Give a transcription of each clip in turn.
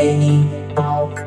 Neni Talk.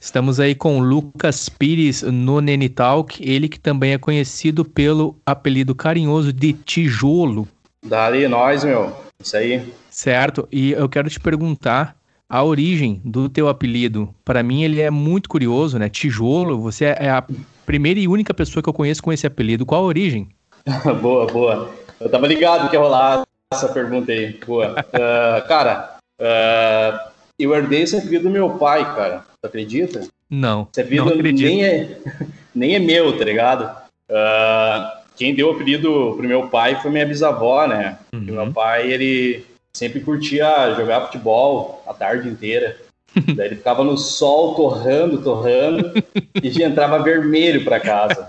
Estamos aí com o Lucas Pires no Nene Talk, ele que também é conhecido pelo apelido carinhoso de Tijolo. Dali, nós, meu. Isso aí. Certo, e eu quero te perguntar a origem do teu apelido. Para mim ele é muito curioso, né? Tijolo, você é a primeira e única pessoa que eu conheço com esse apelido. Qual a origem? boa, boa. Eu tava ligado que ia rolar essa pergunta aí. Boa. Uh, cara, uh, eu herdei esse apelido do meu pai, cara. Tu acredita? Não. Esse apelido não acredito. nem é, nem é meu, tá ligado? Uh, quem deu o apelido pro meu pai foi minha bisavó, né? Uhum. Meu pai, ele sempre curtia jogar futebol a tarde inteira. Daí ele ficava no sol torrando, torrando, e já entrava vermelho para casa.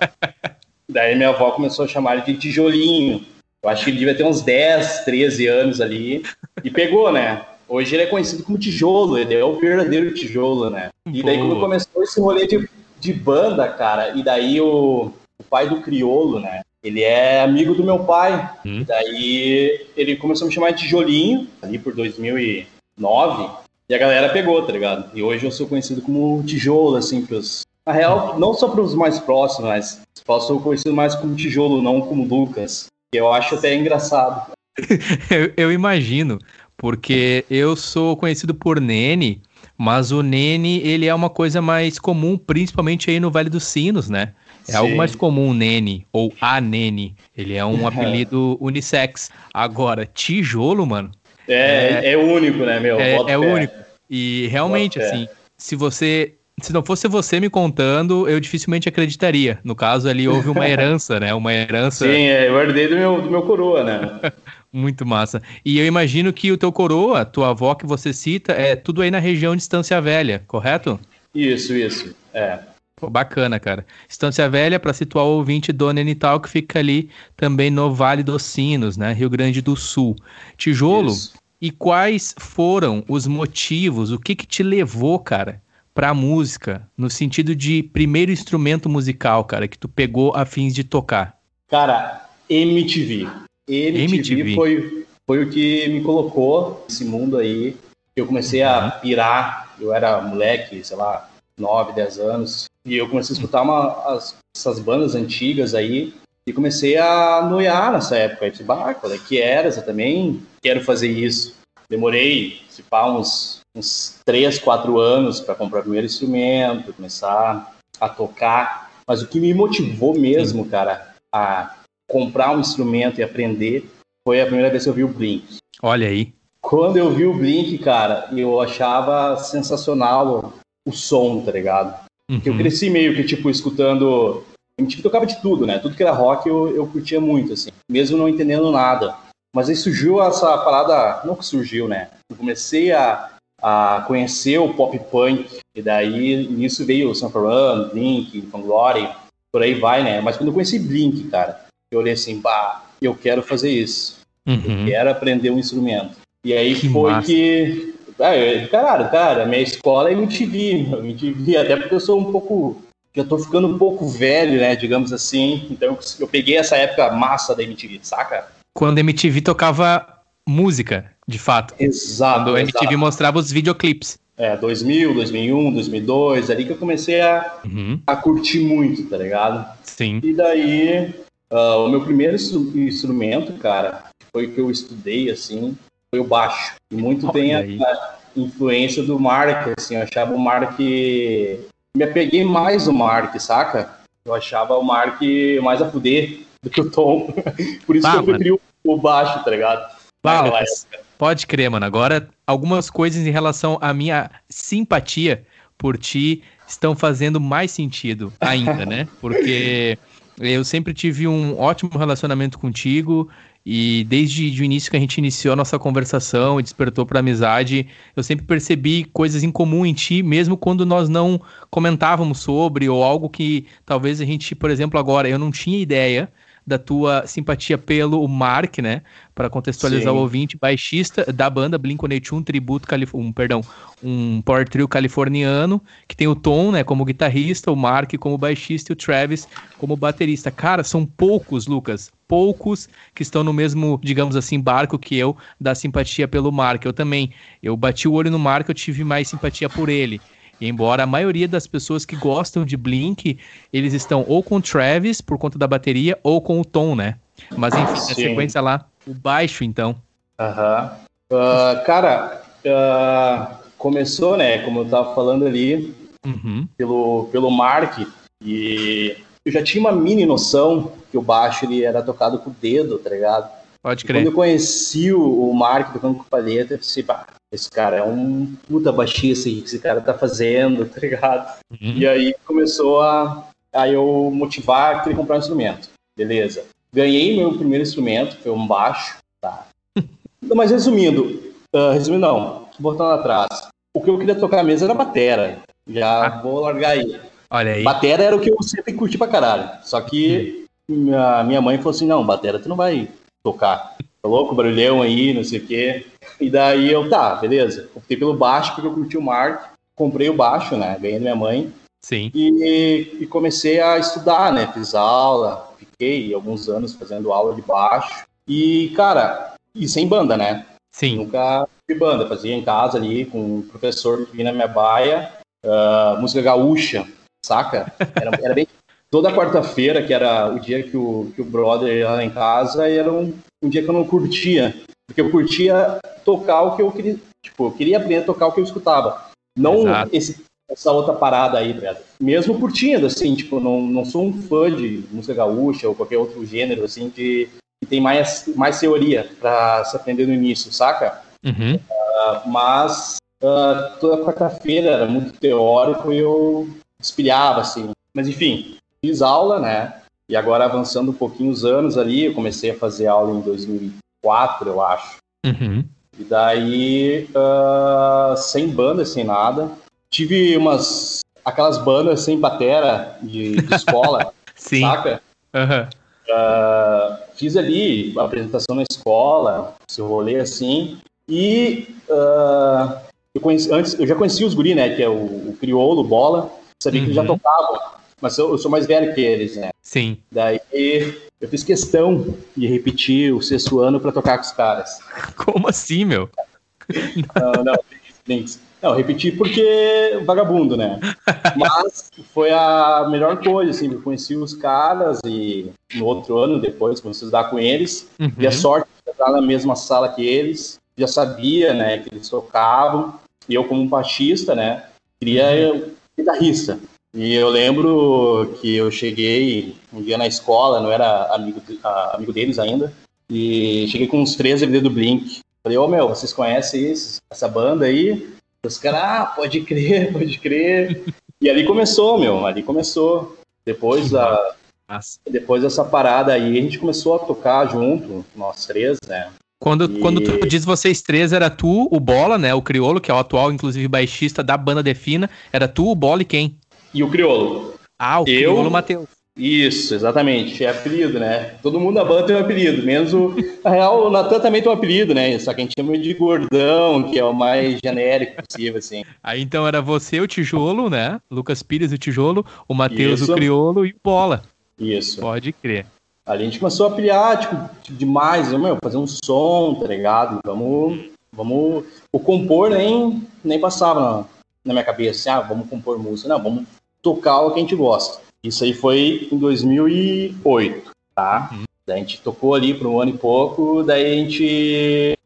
Daí minha avó começou a chamar ele de tijolinho. Eu acho que ele devia ter uns 10, 13 anos ali. E pegou, né? Hoje ele é conhecido como tijolo, ele é o verdadeiro tijolo, né? E daí Boa. quando começou esse rolê de, de banda, cara, e daí o, o pai do criolo, né? Ele é amigo do meu pai. Hum. Daí ele começou a me chamar de tijolinho, ali por 2009. E a galera pegou, tá ligado? E hoje eu sou conhecido como tijolo, assim, pros... Na real, não só pros mais próximos, mas eu sou conhecido mais como tijolo, não como Lucas. Que eu acho até engraçado. Eu, eu imagino, porque eu sou conhecido por Nene, mas o Nene, ele é uma coisa mais comum, principalmente aí no Vale dos Sinos, né? É Sim. algo mais comum, Nene, ou a Nene. Ele é um apelido unissex. Agora, tijolo, mano, É, é, único, né, meu? é, é único. E realmente, assim, se você. Se não fosse você me contando, eu dificilmente acreditaria. No caso ali, houve uma herança, né? Uma herança Sim, é, eu herdei do meu, do meu coroa, né? muito massa. E eu imagino que o teu coroa, tua avó que você cita, é tudo aí na região de Estância Velha, correto? Isso, isso. É. Pô, bacana, cara. Estância Velha, para situar o ouvinte, Dona Enital, que fica ali também no Vale dos Sinos, né? Rio Grande do Sul. Tijolo, Isso. e quais foram os motivos, o que que te levou, cara, pra música, no sentido de primeiro instrumento musical, cara, que tu pegou a fins de tocar? Cara, MTV. MTV, MTV. Foi, foi o que me colocou nesse mundo aí. Eu comecei a pirar. Eu era moleque, sei lá, 9, 10 anos. E eu comecei a escutar uma, as- essas bandas antigas aí. E comecei a noiar nessa época. Eu disse, bah, qual é que era? Eu também quero fazer isso. Demorei, se pá, uns, uns 3, 4 anos para comprar o primeiro instrumento, começar a tocar. Mas o que me motivou mesmo, cara, a comprar um instrumento e aprender foi a primeira vez que eu vi o Blink. Olha aí. Quando eu vi o Blink, cara, eu achava sensacional o som, tá ligado? Porque eu Uhum. cresci meio que, tipo, escutando. A gente tocava de tudo, né? Tudo que era rock eu, eu curtia muito, assim, mesmo não entendendo nada. Mas aí surgiu essa parada. Não que surgiu, né? Eu comecei a, a conhecer o pop punk, e daí nisso veio o Sanford Run, Blink, Glory, por aí vai, né? Mas quando eu conheci Blink, cara, eu olhei assim, bah, eu quero fazer isso Uhum. quero aprender um instrumento. E aí Que foi massa. que. Ah, eu, caralho, cara, minha escola é MTV, meu, MTV, até porque eu sou um pouco. Já tô ficando um pouco velho, né, digamos assim. Então eu, eu peguei essa época massa da MTV, saca? Quando a MTV tocava música, de fato. Exato. Quando a MTV exato. mostrava os videoclipes. É, 2000, 2001, 2002, ali que eu comecei a, Uhum. a curtir muito, tá ligado? Sim. E daí, ah, o meu primeiro instru- instrumento, cara, foi o que eu estudei, assim, foi o baixo. E muito Olha tem a, aí. a influência do Mark, assim, eu achava o Mark... Me apeguei mais no Mark, saca? Eu achava o Mark mais a fuder do que o Tom. Por isso Ah, que eu preferi o, o baixo, tá ligado? Lucas, pode crer, mano. Agora, algumas coisas em relação à minha simpatia por ti estão fazendo mais sentido ainda, né? Porque eu sempre tive um ótimo relacionamento contigo e desde o início que a gente iniciou a nossa conversação e despertou para amizade, eu sempre percebi coisas em comum em ti, mesmo quando nós não comentávamos sobre ou algo que talvez a gente, por exemplo, agora eu não tinha ideia da tua simpatia pelo Mark, né? Para contextualizar Sim. o ouvinte, baixista da banda Blink-182, um tributo, um, perdão, um power trio californiano, que tem o Tom, né, como guitarrista, o Mark como baixista e o Travis como baterista. Cara, são poucos, Lucas, poucos que estão no mesmo, digamos assim, barco que eu, da simpatia pelo Mark. Eu também, eu bati o olho no Mark, eu tive mais simpatia por ele. E embora a maioria das pessoas que gostam de Blink, eles estão ou com o Travis por conta da bateria ou com o Tom, né? Mas enfim, na sequência lá, o baixo então. Aham. Uh, cara, uh, começou, né, como eu tava falando ali, uhum. pelo, pelo Mark, e eu já tinha uma mini noção que o baixo ele era tocado com o dedo, tá ligado? Pode crer. E quando eu conheci o, o Mark tocando com palheta, eu pensei, pá, esse cara é um puta baixista que esse cara tá fazendo, tá ligado? Uhum. E aí começou a, a eu motivar a ele comprar um instrumento. Beleza. Ganhei meu primeiro instrumento, foi um baixo, tá? Mas resumindo, uh, resumindo não, voltando atrás, o que eu queria tocar mesmo era batera. Já ah. vou largar aí. Olha aí. Batera era o que eu sempre curti pra caralho. Só que hum. minha, minha mãe falou assim, não, batera tu não vai tocar. Tá louco, barulhão aí, não sei o quê. E daí eu, tá, beleza. Optei pelo baixo porque eu curti o Mark. Comprei o baixo, né? Ganhei da minha mãe. Sim. E, e, comecei a estudar, né? Fiz aula, fiquei alguns anos fazendo aula de baixo. E, cara, e sem banda, né? Sim. Nunca fui banda, fazia em casa ali com um professor que vinha na minha baia, uh, música gaúcha, saca? Era, era bem. Toda quarta-feira, que era o dia que o, que o brother ia lá em casa, era um, um dia que eu não curtia. Porque eu curtia tocar o que eu queria. Tipo, eu queria aprender a tocar o que eu escutava. Não esse, essa outra parada aí, tá Mesmo curtindo, assim, tipo, não, não sou um fã de música gaúcha ou qualquer outro gênero, assim, que, que tem mais, mais teoria para se aprender no início, saca? Uhum. Uh, mas uh, toda quarta-feira era muito teórico e eu espelhava, assim. Mas enfim, fiz aula, né? E agora avançando um pouquinho os anos ali, eu comecei a fazer aula em 2004, eu acho. Uhum. E daí, uh, sem banda, sem nada. Tive umas. aquelas bandas sem batera de, de escola, Sim. saca? Uhum. Uh, fiz ali a apresentação na escola, esse rolê assim. E uh, eu, conheci, antes, eu já conhecia os guri, né? Que é o, o Criolo, Bola. Sabia uhum. que eles já uhum. tocavam. Mas eu, eu, sou mais velho que eles, né? Im. Daí eu fiz questão de repetir o sexto ano para tocar com os caras. Como assim, meu? Não, não, links. Não, repeti porque vagabundo, né? Mas foi a melhor coisa, assim, eu conheci os caras e no outro ano, depois, comecei a estudar com eles, uhum. e a sorte de estar na mesma sala que eles, já sabia, né, que eles tocavam, e eu como um baixista, né, queria uhum. guitarrista. E eu lembro que eu cheguei um dia na escola, não era amigo, amigo deles ainda, e cheguei com uns três DVD do Blink. Falei, ô oh, meu, vocês conhecem isso, essa banda aí? Os caras, ah, pode crer, pode crer. e ali começou, meu, ali começou. Depois da, depois dessa parada aí, a gente começou a tocar junto, nós três, né? Quando, e... quando tu diz vocês três, era tu, o Bola, né? O Criolo, que é o atual, inclusive, baixista da banda Defina. Era tu, o Bola e quem? E o Criolo. Ah, o eu, Criolo Matheus. Isso, exatamente. É apelido, né? Todo mundo na banda tem um apelido, menos o. Na real, o Natan também tem um apelido, né? Só que a gente chama de gordão, que é o mais genérico possível, assim. Aí então era você, o Tijolo, né? Lucas Pires, o Tijolo, o Matheus, o Criolo e o Bola. Isso. Pode crer. Ali a gente começou a tipo, tipo demais, meu, fazer um som, tá ligado? Vamos. Vamos. O compor nem, nem passava na, na minha cabeça, assim, ah, vamos compor música. Não, vamos tocar o que a gente gosta. Isso aí foi em 2008, tá? Uhum. Daí a gente tocou ali por um ano e pouco, daí a gente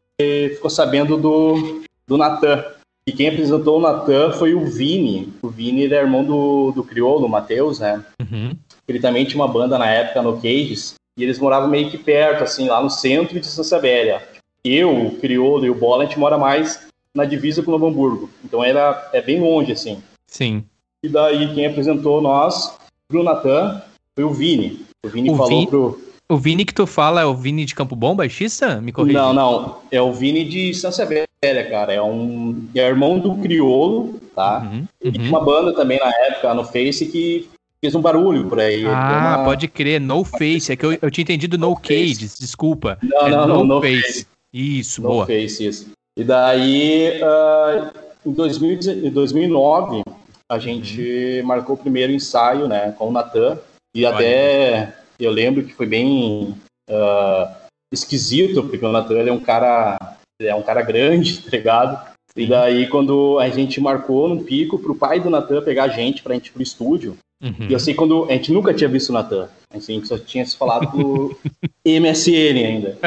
ficou sabendo do, do Natan. E quem apresentou o Natan foi o Vini. O Vini ele é irmão do, do Criolo, o Matheus, né? Uhum. Ele também tinha uma banda na época no Cages, e eles moravam meio que perto, assim, lá no centro de Santa Sabélia. Eu, o Criolo e o Bola, a gente mora mais na divisa com Novo Hamburgo. Então era, é bem longe, assim. Sim. E daí quem apresentou nós pro Natan foi o Vini. O Vini o falou pro. O Vini que tu fala é o Vini de Campo Bom, baixista? Me corrija. Não, não. É o Vini de Santa Severa, cara. É um. É irmão do Criolo, tá? Uhum, uhum. E tinha uma banda também na época no Face que fez um barulho por aí. Ah, uma... pode crer, no face. É que eu, eu tinha entendido no, no cages, desculpa. Não, é não, no, no face. face. Isso, no boa. face, isso. E daí, uh, em 2000, 2009, a gente uhum. marcou o primeiro ensaio, né, com o Natan. E Olha. até eu lembro que foi bem uh, esquisito, porque o Natan é um cara, é um cara grande, tá ligado? E daí, quando a gente marcou no pico pro pai do Natan pegar a gente pra gente ir pro estúdio, uhum. e eu sei quando a gente nunca tinha visto o Natan, assim, só tinha se falado pro MSN ainda.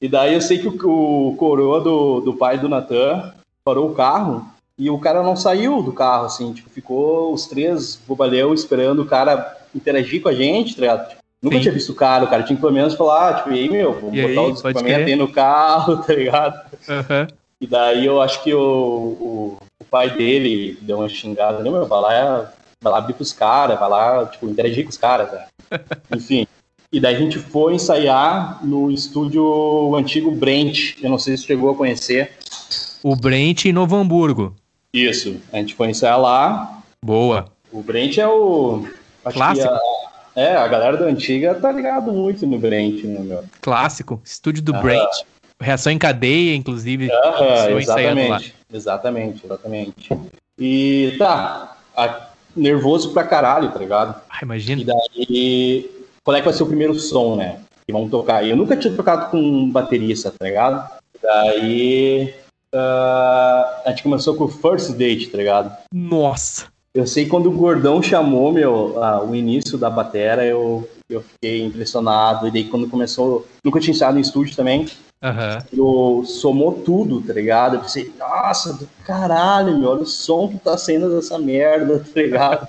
E daí eu sei que o, o coroa do, do pai do Natan parou o carro e o cara não saiu do carro, assim, tipo, ficou os três bobalhão esperando o cara interagir com a gente, tá ligado? Tipo, nunca Sim. tinha visto o cara, o cara tinha que pelo menos falar, tipo, e aí, meu, vamos e botar aí, os equipamentos aí no carro, tá ligado? Uhum. E daí eu acho que o, o, o pai dele deu uma xingada, meu, vai lá, vai lá abrir pros caras, vai lá, tipo, interagir com os caras, tá? Enfim. E daí a gente foi ensaiar no estúdio antigo Brent. Eu não sei se chegou a conhecer. O Brent em Novo Hamburgo. Isso. A gente foi ensaiar lá. Boa. O Brent é o. Clássico. A, é, a galera da antiga tá ligado muito no Brent, né, meu? Clássico. Estúdio do ah. Brent. Reação em cadeia, inclusive. Ah, exatamente. Exatamente, exatamente. E tá. A, nervoso pra caralho, tá ligado? Ah, imagina. E daí qual é que vai ser o primeiro som, né? Que vão tocar. Eu nunca tinha tocado com um baterista, tá ligado? Daí uh, a gente começou com o First Date, tá ligado? Nossa! Eu sei quando o Gordão chamou meu, uh, o início da batera, eu, eu fiquei impressionado. E daí quando começou, nunca tinha ensaiado em estúdio também. Uhum. Eu somou tudo, tá ligado? Eu pensei, nossa, do caralho, meu, olha o som que tá saindo dessa merda, tá ligado?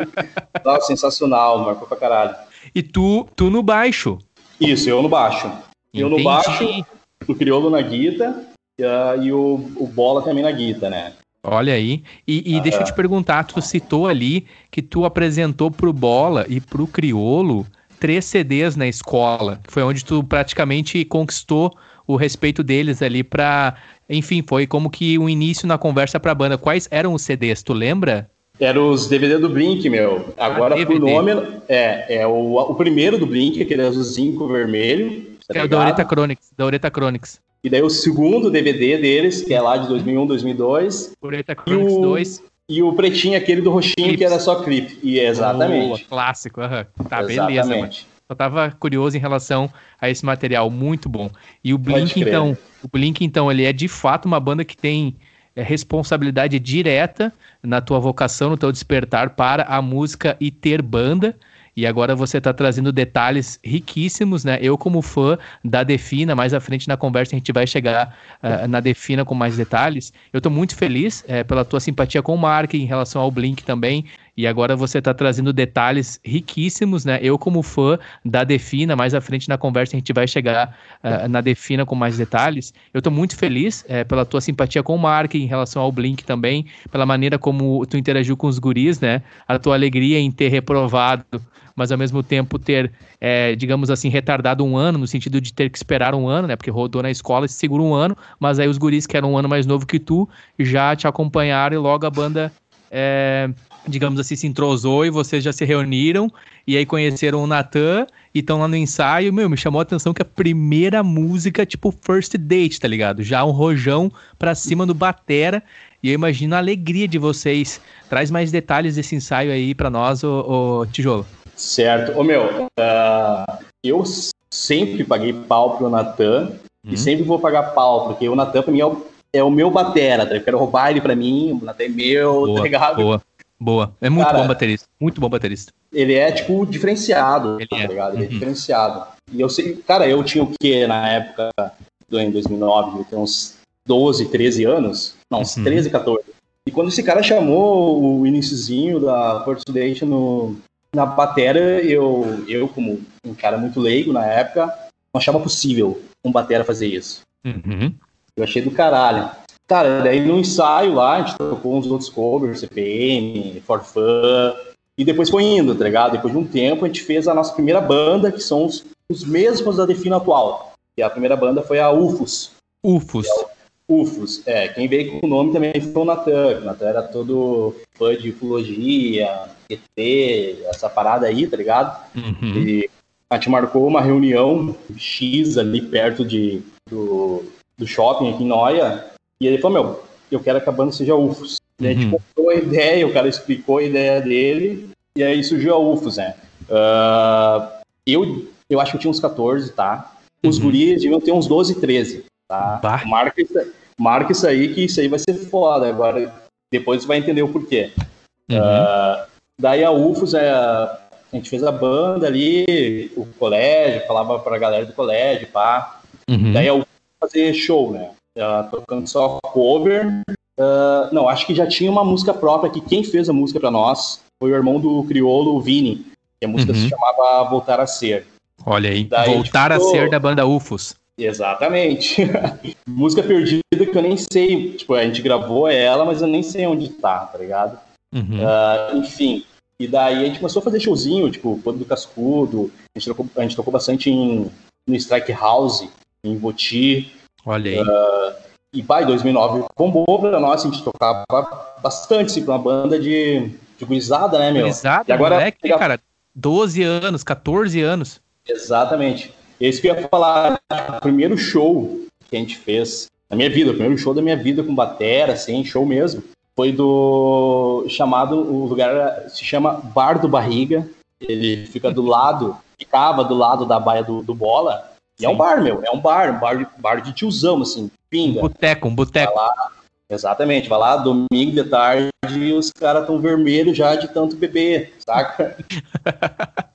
Nossa, sensacional, marcou pra caralho. E tu, tu no baixo. Isso, eu no baixo. Entendi. Eu no baixo, o Criolo na guita uh, e o, o Bola também na guita, né? Olha aí. E, e deixa eu te perguntar, tu citou ali que tu apresentou pro Bola e pro Criolo três CDs na escola, que foi onde tu praticamente conquistou o respeito deles ali pra... Enfim, foi como que o um início na conversa pra banda. Quais eram os CDs, tu lembra? Era os DVD do Blink, meu. Agora, ah, por nome, é, é o, o primeiro do Blink, aquele azulzinho com vermelho. Tá é o da Oreta Chronicles, da Oreta Chronicles. E daí o segundo DVD deles, que é lá de 2001, 2002. Oreta Chronicles e o, 2. E o pretinho, aquele do roxinho, Clips. que era só clipe. E exatamente. Oh, clássico, uhum. tá, exatamente. beleza, mano. Eu tava curioso em relação a esse material, muito bom. E o Blink, então, o Blink, então, ele é de fato uma banda que tem é, responsabilidade direta na tua vocação, no teu despertar para a música e ter banda. E agora você está trazendo detalhes riquíssimos, né? Eu, como fã da Defina, mais à frente na conversa a gente vai chegar uh, na Defina com mais detalhes. Eu estou muito feliz uh, pela tua simpatia com o Mark em relação ao Blink também. E agora você está trazendo detalhes riquíssimos, né? Eu, como fã da Defina, mais à frente na conversa a gente vai chegar uh, na Defina com mais detalhes. Eu estou muito feliz uh, pela tua simpatia com o Mark em relação ao Blink também, pela maneira como tu interagiu com os guris, né? A tua alegria em ter reprovado mas ao mesmo tempo ter, é, digamos assim, retardado um ano, no sentido de ter que esperar um ano, né? Porque rodou na escola, se segura um ano, mas aí os guris que eram um ano mais novo que tu já te acompanharam e logo a banda é, digamos assim, se entrosou e vocês já se reuniram e aí conheceram o Natan e estão lá no ensaio. Meu, me chamou a atenção que a primeira música, tipo First Date, tá ligado? Já um rojão pra cima do Batera. E eu imagino a alegria de vocês. Traz mais detalhes desse ensaio aí pra nós, ô, ô Tijolo. Certo. Ô, meu, uh, eu sempre paguei pau pro Natan uhum. e sempre vou pagar pau, porque o Natan pra mim é o, é o meu batera, tá? Eu quero roubar ele pra mim, o Natan é meu, boa, tá ligado? Boa. Boa. É muito Cara, bom baterista. Muito bom baterista. Ele é, tipo, diferenciado, ele tá é. ligado? Ele é uhum. é diferenciado. E eu sei, cara, eu tinha o quê na época, em 2009? Eu tinha uns 12, 13 anos. Não, uns uhum. 13, 14. E quando esse cara chamou o iníciozinho da First Date no, na batera, eu, eu, como um cara muito leigo na época, não achava possível um batera fazer isso. Uhum. Eu achei do caralho. Cara, daí no ensaio lá, a gente tocou uns outros covers, CPM, For Fun, e depois foi indo, tá ligado? Depois de um tempo, a gente fez a nossa primeira banda, que são os, os mesmos da Defino atual. E a primeira banda foi a UFOS. UFOS. UFOS, é. Quem veio com o nome também foi o Natan. O Natan era todo, fã de ufologia, ET, essa parada aí, tá ligado? Uhum. E a gente marcou uma reunião X ali perto de, do, do shopping aqui em Noia. E ele falou, meu, eu quero que a banda seja UFOS. E a gente Uhum. contou a ideia, o cara explicou a ideia dele, e aí surgiu a UFOS, né? Ah, eu, eu acho que eu tinha uns 14, tá? Os Uhum. guris deviam ter uns 12, 13, tá? Bah. Marca isso, marca isso aí, que isso aí vai ser foda. Agora, depois você vai entender o porquê. Uhum. Ah, daí a UFOS, é, a gente fez a banda ali, o colégio, falava pra galera do colégio, pá. Uhum. Daí a UFOS fazer show, né? Ah, tocando só cover. Ah, não, acho que já tinha uma música própria, que quem fez a música pra nós foi o irmão do Criolo, o Vini. Que a música Uhum. se chamava Voltar a Ser. Olha aí. Daí, Voltar a tipo, ser da banda UFOS. Exatamente. música perdida que eu nem sei. Tipo, a gente gravou ela, mas eu nem sei onde tá, tá ligado? Uhum. Ah, enfim. E daí a gente começou a fazer showzinho, tipo, Quando do Cascudo. A gente tocou, a gente tocou bastante em, no Strike House, em Voti. Olha aí. E, pá, em 2009 bombou pra nós, a gente tocava bastante, assim, pra uma banda de, de gurizada, né, meu? Gurizada, E agora, moleque, pegar- cara, 12 anos, 14 anos. Exatamente. Esse que eu ia falar, o primeiro show que a gente fez na minha vida, o primeiro show da minha vida com batera, assim, show mesmo, foi do chamado, o lugar se chama Bar do Barriga, ele fica do lado, ficava do lado da baia do, do Bola, e é um Sim. bar, meu, é um bar, um bar de, bar de tiozão, assim, pinga. Boteco, um boteco. Exatamente, vai lá, domingo de tarde, e os caras tão vermelhos já de tanto beber, saca?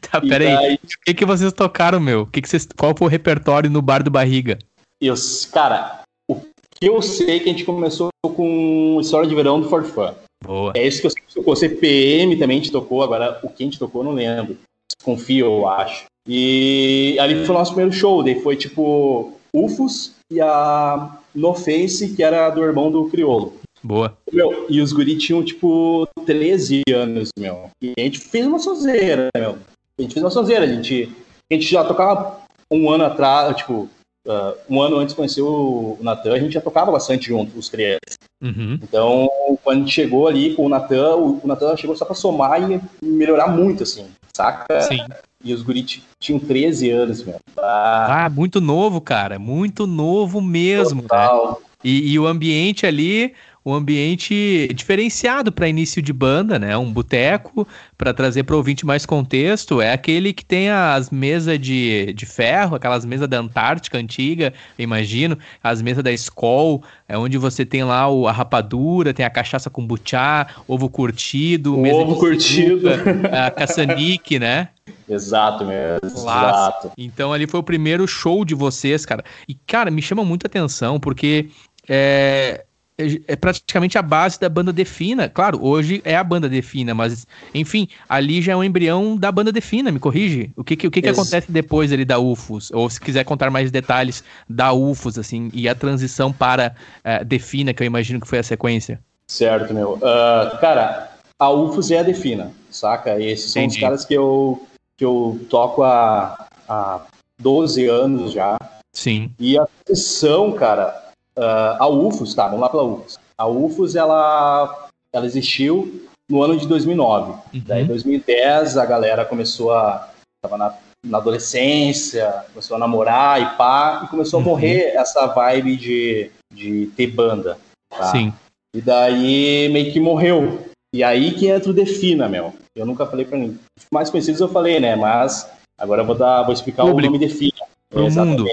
Tá, E pera aí. daí- O que, que vocês tocaram, meu? O que que vocês... Qual foi o repertório no bar do Barriga? Eu, cara, o que eu sei é que a gente começou com História de Verão do Ford Fun. Boa. É isso que eu sei que tocou. CPM também a gente tocou, agora o que a gente tocou eu não lembro. Confio, eu acho. E ali foi o nosso primeiro show, daí foi tipo UFOS e a No Face, que era do irmão do Criolo. Boa. Meu, e os guri tinham, tipo, 13 anos, meu. E a gente fez uma sonzeira, meu. A gente fez uma sonzeira. A gente, a gente já tocava um ano atrás, tipo, ah, um ano antes de conhecer o Natan, a gente já tocava bastante junto, os três. Uhum. Então, quando a gente chegou ali com o Natan, o, o Natan chegou só pra somar e melhorar muito, assim, saca? Sim. E os guri t- tinham 13 anos, meu. Ah, Ah, muito novo, cara. Muito novo mesmo, né? total. E, e o ambiente ali, um ambiente diferenciado para início de banda, né? Um boteco, para trazer para o ouvinte mais contexto, é aquele que tem as mesas de, de ferro, aquelas mesas da Antártica antiga, eu imagino, as mesas da Skol, é onde você tem lá o, a rapadura, tem a cachaça com buchá, ovo curtido, O ovo curtido. a caçanique, né? Exato. Clássico. Exato. Então ali foi o primeiro show de vocês, cara. E, cara, me chama muita atenção, porque é, é- é praticamente a base da banda Defina. Claro, hoje é a banda Defina, mas, enfim, ali já é um embrião da banda Defina, me corrige? O que, que, o que, que acontece depois ali da UFOS? Ou se quiser contar mais detalhes da UFOS, assim, e a transição para é, Defina, que eu imagino que foi a sequência. Certo, meu. Ah, cara, a UFOS é a Defina, saca? Esses são Entendi. os caras que eu, que eu toco há, há 12 anos já. Sim. E a transição, cara, ah, a UFOS, tá, vamos lá pela UFOS. A UFOS, ela, ela existiu no ano de 2009. Uhum. Daí, em 2010, a galera começou a... Tava na, na adolescência, começou a namorar e pá, e começou Uhum. a morrer essa vibe de, de ter banda. tá? Sim. E daí meio que morreu. E aí que entra o Defina, meu. Eu nunca falei pra mim. Os mais conhecidos eu falei, né? Mas agora eu vou dar, vou explicar o nome Defina. Pro mundo.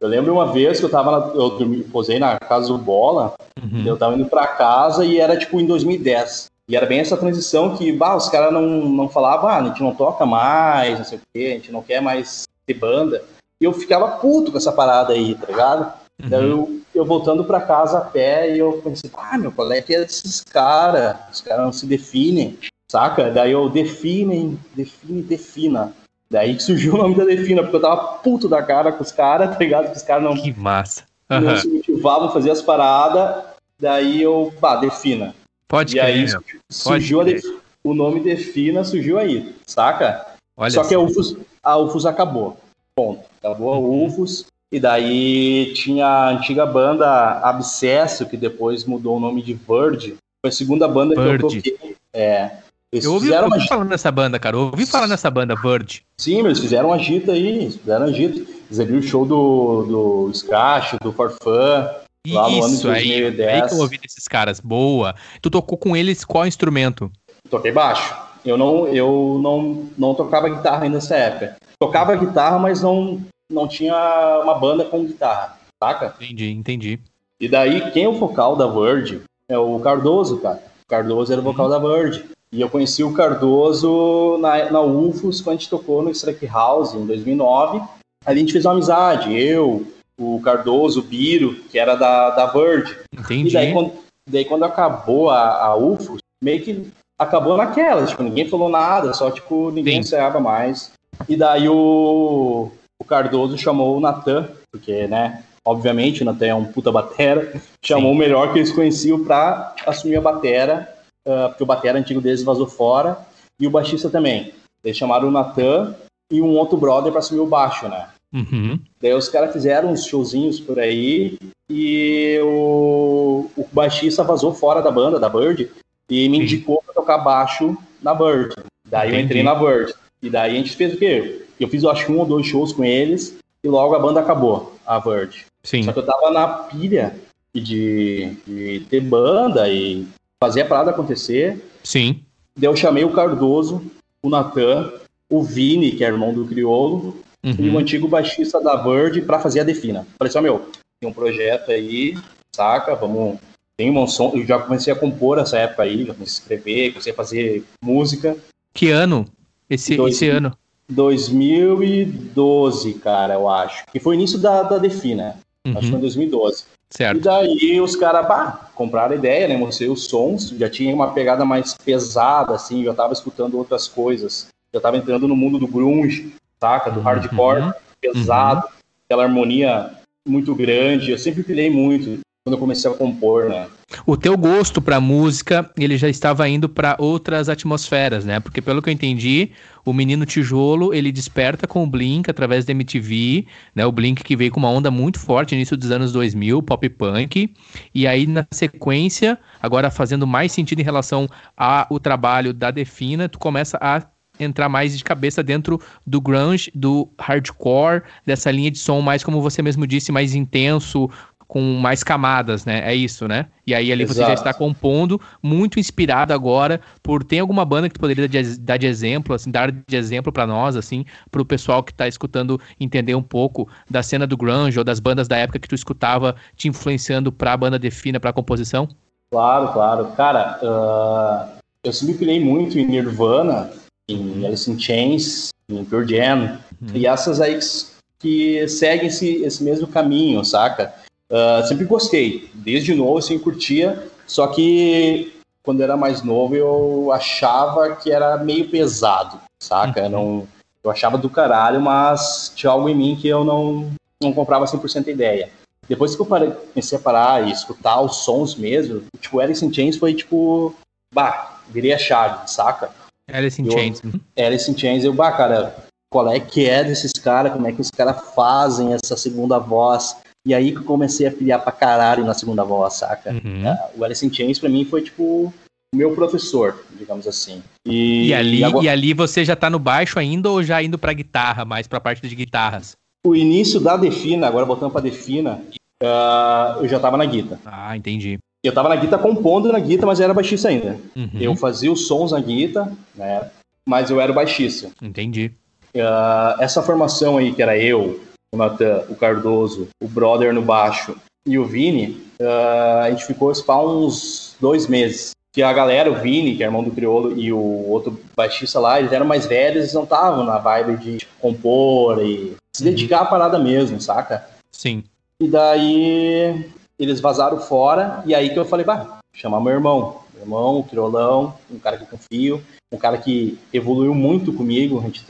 Eu lembro uma vez que eu tava, na, eu dormi, posei na casa do Bola, Uhum. eu tava indo pra casa e era tipo em 2010. E era bem essa transição que, bah, os caras não, não falavam, ah, a gente não toca mais, não sei o quê, a gente não quer mais ter banda. E eu ficava puto com essa parada aí, tá ligado? Uhum. eu, eu voltando pra casa a pé e eu pensei, ah, meu, qual é que é desses caras? Os caras não se definem, saca? Daí eu definem, define, defina. Daí que surgiu o nome da Defina, porque eu tava puto da cara com os caras, tá ligado? Que os caras não, Que massa. não Aham. se motivavam fazer as paradas. Daí eu, pá, Defina. Pode e aí crer, meu. surgiu crer. O nome Defina, surgiu aí, saca? Olha Só que a só. UFOS, a UFOS acabou. Ponto. Acabou a UFOS. E daí tinha a antiga banda Abscesso, que depois mudou o nome de Verge. Foi a segunda banda Bird. que eu toquei. É. Eles Eu ouvi, uma ouvi falando nessa banda, cara. Eu ouvi falar nessa banda, Bird. Sim, eles fizeram agito aí, eles fizeram agito. Eles abriram o show do, do Scratch, do Forfã, lá no ano de Isso, aí, aí 2010. que eu ouvi desses caras. Boa. Tu tocou com eles qual instrumento? Toquei baixo. Eu não, eu não, não tocava guitarra ainda nessa época. Tocava guitarra, mas não, não tinha uma banda com guitarra, saca? Entendi, entendi. E daí, quem é o vocal da Verge é o Cardoso, cara. O Cardoso era o vocal da Verge. E eu conheci o Cardoso na, na UFOS, quando a gente tocou no Strike House, em 2009. Ali a gente fez uma amizade, eu, o Cardoso, o Biro, que era da, da Verge. Entendi. E daí quando, daí, quando acabou a, a UFOS, meio que acabou naquela, tipo, ninguém falou nada, só, tipo, ninguém Sim. ensaiava mais. E daí o, o Cardoso chamou o Natan, porque, né, obviamente o Natan é um puta batera, chamou Sim. o melhor que eles conheciam pra assumir a batera, ah, porque o batera antigo deles vazou fora, e o baixista também. Eles chamaram o Natan e um outro brother pra assumir o baixo, né. Uhum. Daí os caras fizeram uns showzinhos por aí e o, o baixista vazou fora da banda, da Bird, e me indicou pra tocar baixo na Bird. Daí eu Entendi. entrei na Bird. E daí a gente fez o quê? Eu fiz, eu acho, um ou dois shows com eles e logo a banda acabou, a Bird. Sim. Só que eu tava na pilha de, de ter banda e fazer a parada acontecer. Sim. Daí eu chamei o Cardoso, o Natan, o Vini, que é irmão do Criolo, e o Uhum. antigo baixista da Bird pra fazer a Defina. Falei assim, ó, meu, tem um projeto aí, saca? Vamos. Tem um som. Eu já comecei a compor essa época aí, já comecei a escrever, comecei a fazer música. Que ano? Esse, Dois esse ano. 2012, cara, eu acho. Que foi o início da, da Defina. Acho que foi Uhum. em 2012. E Certo. daí os caras, bah, compraram a ideia, né? Mostrei os sons, já tinha uma pegada mais pesada, assim, já tava escutando outras coisas. Já tava entrando no mundo do grunge, saca? Do hardcore Uhum. pesado, aquela harmonia muito grande. Eu sempre pilhei muito quando eu comecei a compor, né? O teu gosto pra música, ele já estava indo pra outras atmosferas, né? Porque pelo que eu entendi, o Menino Tijolo, ele desperta com o Blink através da MTV, né? O Blink que veio com uma onda muito forte início dos anos 2000, pop punk. E aí na sequência, agora fazendo mais sentido em relação ao trabalho da Defina, tu começa a entrar mais de cabeça dentro do grunge, do hardcore, dessa linha de som mais, como você mesmo disse, mais intenso, com mais camadas, né? É isso, né? E aí ali você já Exato. está compondo, muito inspirado agora por tem alguma banda que tu poderia dar de, dar de exemplo, assim, dar de exemplo pra nós, assim, pro pessoal que tá escutando entender um pouco da cena do grunge ou das bandas da época que tu escutava te influenciando pra banda Defina, pra composição? Claro, claro. Cara, ah, eu sempre pilhei muito em Nirvana, em Alice in Chains, em Pearl Jam, e essas aí que, que seguem esse, esse mesmo caminho, saca? Ah, sempre gostei, desde novo assim, curtia, só que quando era mais novo eu achava que era meio pesado, saca? Eu, não, eu achava do caralho, mas tinha algo em mim que eu não, não comprava 100% a ideia. Depois que eu parei, comecei a parar e escutar os sons mesmo, tipo, Alice in Chains foi tipo, bah, virei a chave, saca? Alice in Eu- Chains. Uhum. Alice in Chains, eu, bah, cara, qual é que é desses caras, como é que os caras fazem essa segunda voz? E aí que eu comecei a pilhar pra caralho na segunda voz, saca? Uhum. Ah, O Alice in Chains pra mim foi tipo o meu professor, digamos assim. E, E ali, agora- e ali você já tá no baixo ainda ou já indo pra guitarra, mais pra parte de guitarras? o início da Defina, agora voltando pra Defina, ah, eu já tava na guita. Ah, entendi. Eu tava na guita compondo na guita, mas eu era baixista ainda. Uhum. Eu fazia os sons na guita, né? Mas eu era baixista. Entendi. Ah, essa formação aí, que era eu, o Natan, o Cardoso, o Brother no baixo e o Vini, ah, a gente ficou spa uns dois meses. Que a galera, o Vini, que é irmão do Criolo, e o outro baixista lá, eles eram mais velhos, eles não estavam na vibe de tipo, compor e se Uhum. dedicar à parada mesmo, saca? Sim. E daí eles vazaram fora, e aí que eu falei, bah, chamar meu irmão. Meu irmão, o Criolão, um cara que eu confio, um cara que evoluiu muito comigo. A gente.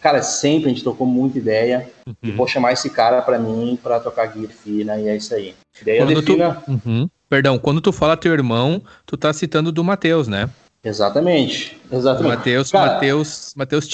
Cara, sempre a gente trocou muita ideia. E Uhum. vou chamar esse cara pra mim pra tocar guitarra fina, e é isso aí. Daí a Quando tu- Defina, Uhum. Perdão, quando tu fala teu irmão, tu tá citando do Matheus, né? exatamente. Exatamente. Matheus, Cara, Matheus, Matheus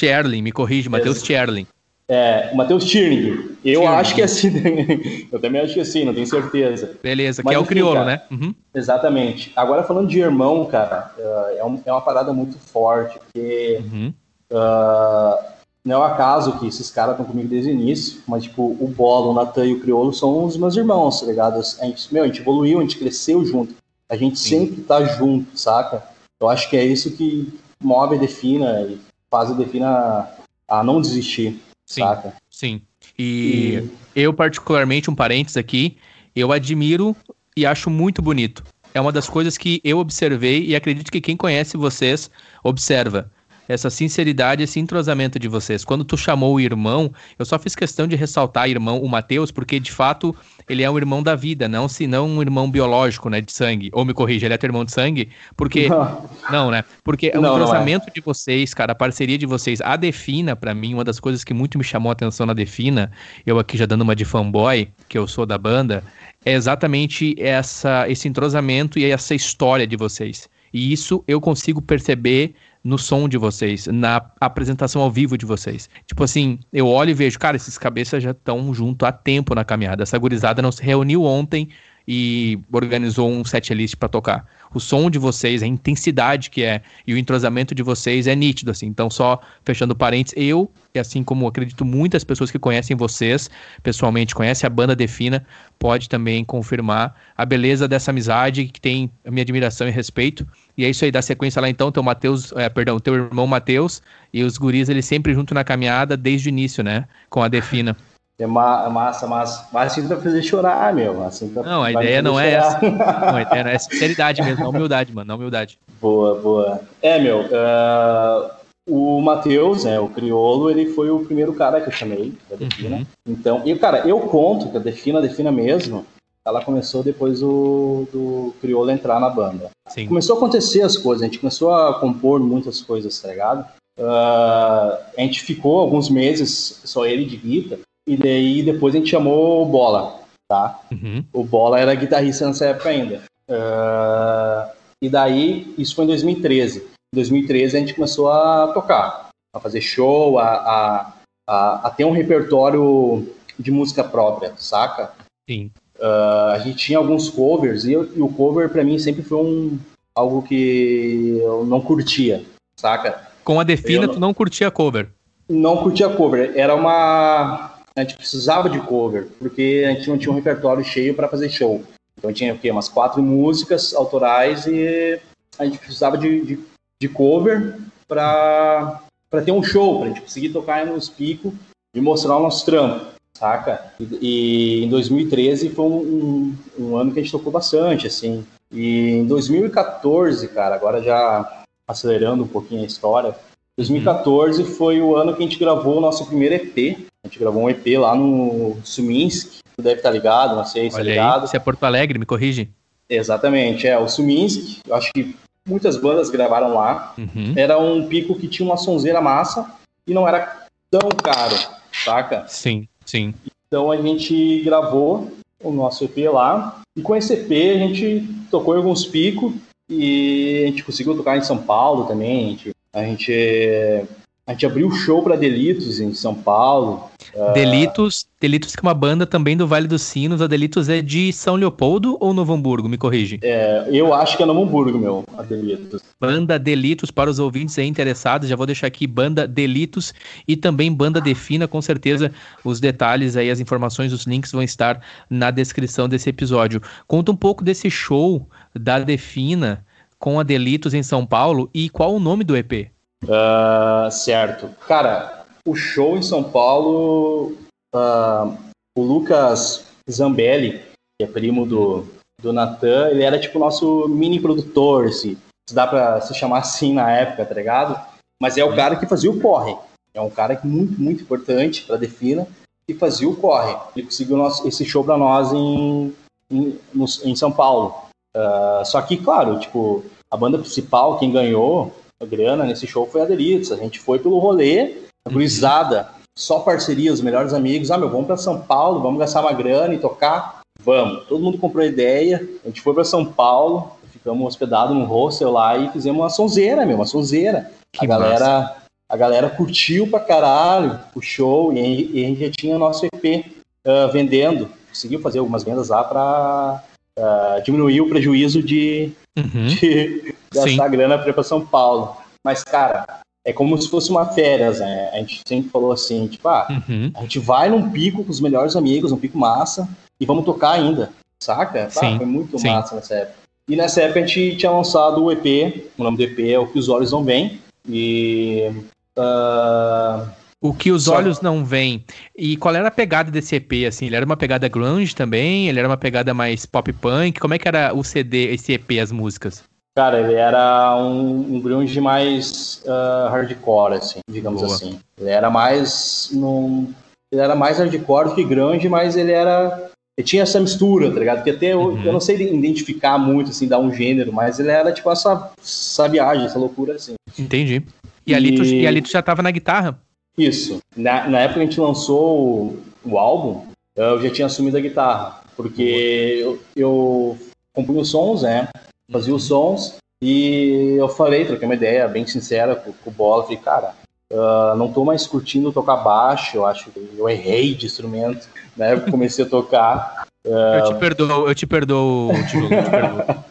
me corrige, Matheus Cherlin. É, o Matheus Tirning. Eu acho que é assim. eu também acho que é assim, não tenho certeza. Beleza, Mas, que é o crioulo, cara, né? Uhum. Exatamente. Agora, falando de irmão, cara, é, é, é uma parada muito forte, porque uhum. uh, não é um acaso que esses caras estão comigo desde o início, mas, tipo, o Bolo, o Natan e o Criolo são os meus irmãos, tá ligado? A gente, meu, a gente evoluiu, a gente cresceu junto. A gente Sim. sempre tá junto, saca? Eu acho que é isso que move Defina e faz a Defina a não desistir. Sim, saca? sim. E, e eu, particularmente, um parênteses aqui, eu admiro e acho muito bonito. É uma das coisas que eu observei e acredito que quem conhece vocês observa essa sinceridade, esse entrosamento de vocês. Quando tu chamou o irmão, eu só fiz questão de ressaltar irmão, o Mateus, porque de fato ele é um irmão da vida, não se não um irmão biológico, né, de sangue. Ou me corrija, ele é teu irmão de sangue? Porque não, não né? Porque o não, entrosamento não é. de vocês, cara, a parceria de vocês, a Defina para mim, uma das coisas que muito me chamou a atenção na Defina, eu aqui já dando uma de fanboy, que eu sou da banda, é exatamente essa esse entrosamento e essa história de vocês. E isso eu consigo perceber no som de vocês, na apresentação ao vivo de vocês. Tipo assim, eu olho e vejo, cara, esses cabeças já estão junto há tempo na caminhada. Essa gurizada não se reuniu ontem e organizou um set list para tocar. O som de vocês, a intensidade que é e o entrosamento de vocês é nítido assim. Então só fechando parênteses, eu e assim como acredito muitas pessoas que conhecem vocês pessoalmente, conhecem a banda Defina, pode também confirmar a beleza dessa amizade que tem a minha admiração e respeito. E é isso aí, dá sequência lá então, teu Mateus, é, perdão, teu irmão Mateus e os guris, eles sempre junto na caminhada desde o início, né? Com a Defina. É ma massa, massa. Mas assim pra fazer chorar, meu. Assim pra, não, a ideia não é chorar. essa. Não, a ideia não é sinceridade mesmo, é humildade, mano. É humildade. Boa, boa. É, meu. Uh, o Matheus, né, o criolo, ele foi o primeiro cara que eu chamei da Defina. Uhum. Então, e cara, eu conto que a Defina, a Defina mesmo, ela começou depois do, do criolo entrar na banda. Sim. Começou a acontecer as coisas, a gente começou a compor muitas coisas, tá ligado? Uh, a gente ficou alguns meses só ele de guitarra. E daí depois a gente chamou o Bola, tá? Uhum. O Bola era guitarrista nessa época ainda. Uh, e daí, isso foi em 2013. Em 2013 a gente começou a tocar, a fazer show, a, a, a, a ter um repertório de música própria, saca? Sim. Uh, a gente tinha alguns covers e, eu, e o cover para mim sempre foi um, algo que eu não curtia, saca? Com a Defina, eu tu não curtia cover? Não curtia cover. Era uma a gente precisava de cover, porque a gente não tinha um repertório cheio para fazer show. Então tinha o quê? Umas quatro músicas autorais e a gente precisava de, de, de cover para ter um show, para a gente conseguir tocar nos picos e mostrar o nosso trampo, saca? E, e em 2013 foi um, um, um, ano que a gente tocou bastante, assim. E em 2014, cara, agora já acelerando um pouquinho a história, 2014 uhum. foi o ano que a gente gravou o nosso primeiro EP, a gente gravou um EP lá no Suminsk, tu deve estar ligado, não sei se tá tá ligado. Se é Porto Alegre, me corrige. Exatamente, é. O Suminsk, eu acho que muitas bandas gravaram lá. Uhum. Era um pico que tinha uma sonzeira massa e não era tão caro, saca? Sim, sim. Então a gente gravou o nosso EP lá. E com esse EP a gente tocou em alguns picos e a gente conseguiu tocar em São Paulo também. A gente, a gente a gente abriu show para Delitos em São Paulo. Ah, Delitos, Delitos que é uma banda também do Vale dos Sinos. A Delitos é de São Leopoldo ou Novo Hamburgo? Me corrige. É, eu acho que é Novo Hamburgo, meu, a Delitos. Banda Delitos, para os ouvintes aí interessados, já vou deixar aqui Banda Delitos e também Banda Defina, com certeza os detalhes aí, as informações, os links vão estar na descrição desse episódio. Conta um pouco desse show da Defina com a Delitos em São Paulo e qual o nome do EP? Uh, certo. Cara, o show em São Paulo, uh, o Lucas Zambelli, que é primo do, do Natan, ele era tipo nosso mini produtor, se, se dá pra se chamar assim na época, tá ligado? Mas é o cara que fazia o corre. É um cara muito, muito importante pra Defina, que fazia o corre. Ele conseguiu nosso, esse show pra nós em, em, em São Paulo. Uh, só que, claro, tipo, a banda principal, quem ganhou, grana nesse show foi a Delitos. A gente foi pelo rolê, a gurizada, só parceria, os melhores amigos. Ah, meu, vamos para São Paulo, vamos gastar uma grana e tocar? Vamos. Todo mundo comprou ideia. A gente foi para São Paulo, ficamos hospedados num hostel lá e fizemos uma sonzeira, meu, uma sonzeira. Que a galera, massa. a galera curtiu pra caralho o show e, e a gente já tinha o nosso EP uh, vendendo. Conseguiu fazer algumas vendas lá pra uh, diminuir o prejuízo de, uhum. de gastar grana para ir pra São Paulo. Mas, cara, é como se fosse uma férias, né? A gente sempre falou assim, tipo, ah, uhum. a gente vai num pico com os melhores amigos, um pico massa, e vamos tocar ainda, saca? Sim. foi muito Sim. massa nessa época. E nessa época a gente tinha lançado o EP, o nome do EP é O Que Os Olhos Não Vêm, e... Uh, o que os Só... olhos não veem. E qual era a pegada desse EP, assim? Ele era uma pegada grunge também? Ele era uma pegada mais pop punk? Como é que era o CD, esse EP, as músicas? Cara, ele era um, um grunge mais uh, hardcore, assim, digamos Boa. assim. Ele era mais num, ele era mais hardcore do que grunge, mas ele era ele tinha essa mistura, tá ligado? Porque até uhum. eu, eu, não sei identificar muito, assim, dar um gênero, mas ele era tipo essa, essa viagem, essa loucura, assim. Entendi. E, e... Ali, tu, e ali tu já tava na guitarra? Isso. Na, na época que a gente lançou o, o álbum, eu já tinha assumido a guitarra, porque eu, eu compunha os sons, né? Fazia os sons e eu falei, troquei uma ideia bem sincera com, com o Bola, falei, cara, uh, não tô mais curtindo tocar baixo, eu acho que eu errei de instrumento, né? Comecei a tocar. Uh... Eu te perdoo, eu te perdoo, eu te perdoo.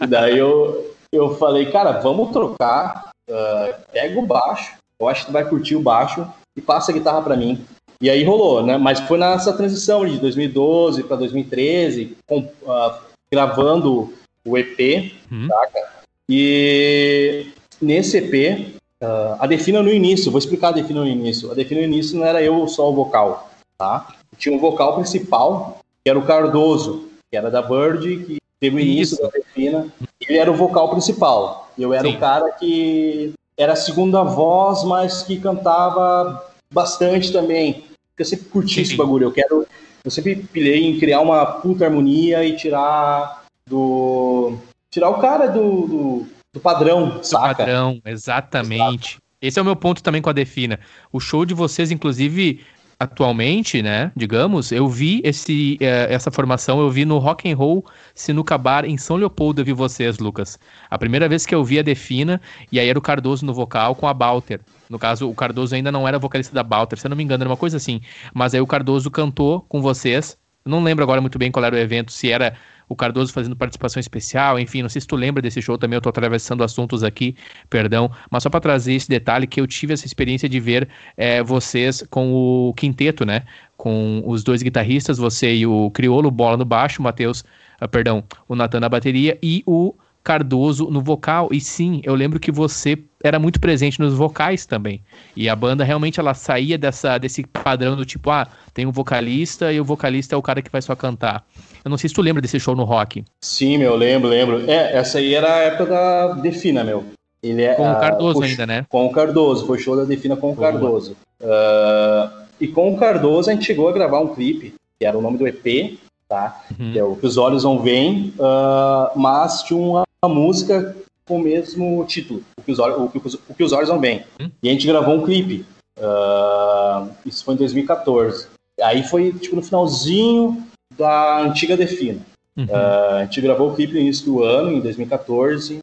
Daí eu, eu falei, cara, vamos trocar, uh, pega o baixo, eu acho que tu vai curtir o baixo e passa a guitarra para mim. E aí rolou, né? Mas foi nessa transição de 2012 para 2013, com, uh, gravando o EP, uhum. saca? E nesse EP, uh, a Defina no início, vou explicar a Defina no início. A Defina no início não era eu só o vocal, tá? Tinha um vocal principal, que era o Cardoso, que era da Bird, que teve o início Isso. da Defina. Ele era o vocal principal. Eu era Sim. o cara que era a segunda voz, mas que cantava bastante também. Porque eu sempre curti Sim. esse bagulho. Eu quero. Eu sempre pilhei em criar uma puta harmonia e tirar do. Tirar o cara do, do, do padrão, do saca? padrão, exatamente. Exato. Esse é o meu ponto também com a Defina. O show de vocês, inclusive, atualmente, né, digamos, eu vi esse, é, essa formação, eu vi no Rock and Roll Sinuca Bar em São Leopoldo, eu vi vocês, Lucas. A primeira vez que eu vi a Defina, e aí era o Cardoso no vocal com a Balter. No caso, o Cardoso ainda não era vocalista da Balter, se eu não me engano, era uma coisa assim. Mas aí o Cardoso cantou com vocês. não lembro agora muito bem qual era o evento, se era o Cardoso fazendo participação especial, enfim, não sei se tu lembra desse show também, eu tô atravessando assuntos aqui, perdão, mas só para trazer esse detalhe que eu tive essa experiência de ver é, vocês com o quinteto, né, com os dois guitarristas, você e o Criolo, bola no baixo, o Matheus, ah, perdão, o Natan na bateria e o Cardoso no vocal. E sim, eu lembro que você era muito presente nos vocais também. E a banda realmente ela saía dessa, desse padrão do tipo, ah, tem um vocalista e o vocalista é o cara que vai só cantar. Eu não sei se tu lembra desse show no rock. Sim, meu, lembro, lembro. É, essa aí era a época da Defina, meu. Ele é, com o Cardoso ainda, né? Com o Cardoso, foi show da Defina com o Cardoso. Uh, e com o Cardoso a gente chegou a gravar um clipe, que era o nome do EP, tá? Uhum. Que é o Que os Olhos Não Vêm, uh, mas tinha uma música com o mesmo título, O que os Olhos, o que, o que os olhos Não Vêm. Uhum. E a gente gravou um clipe. Uh, isso foi em 2014. Aí foi, tipo, no finalzinho da antiga Defina. Uhum. Uh, a gente gravou o clipe no início do ano, em 2014.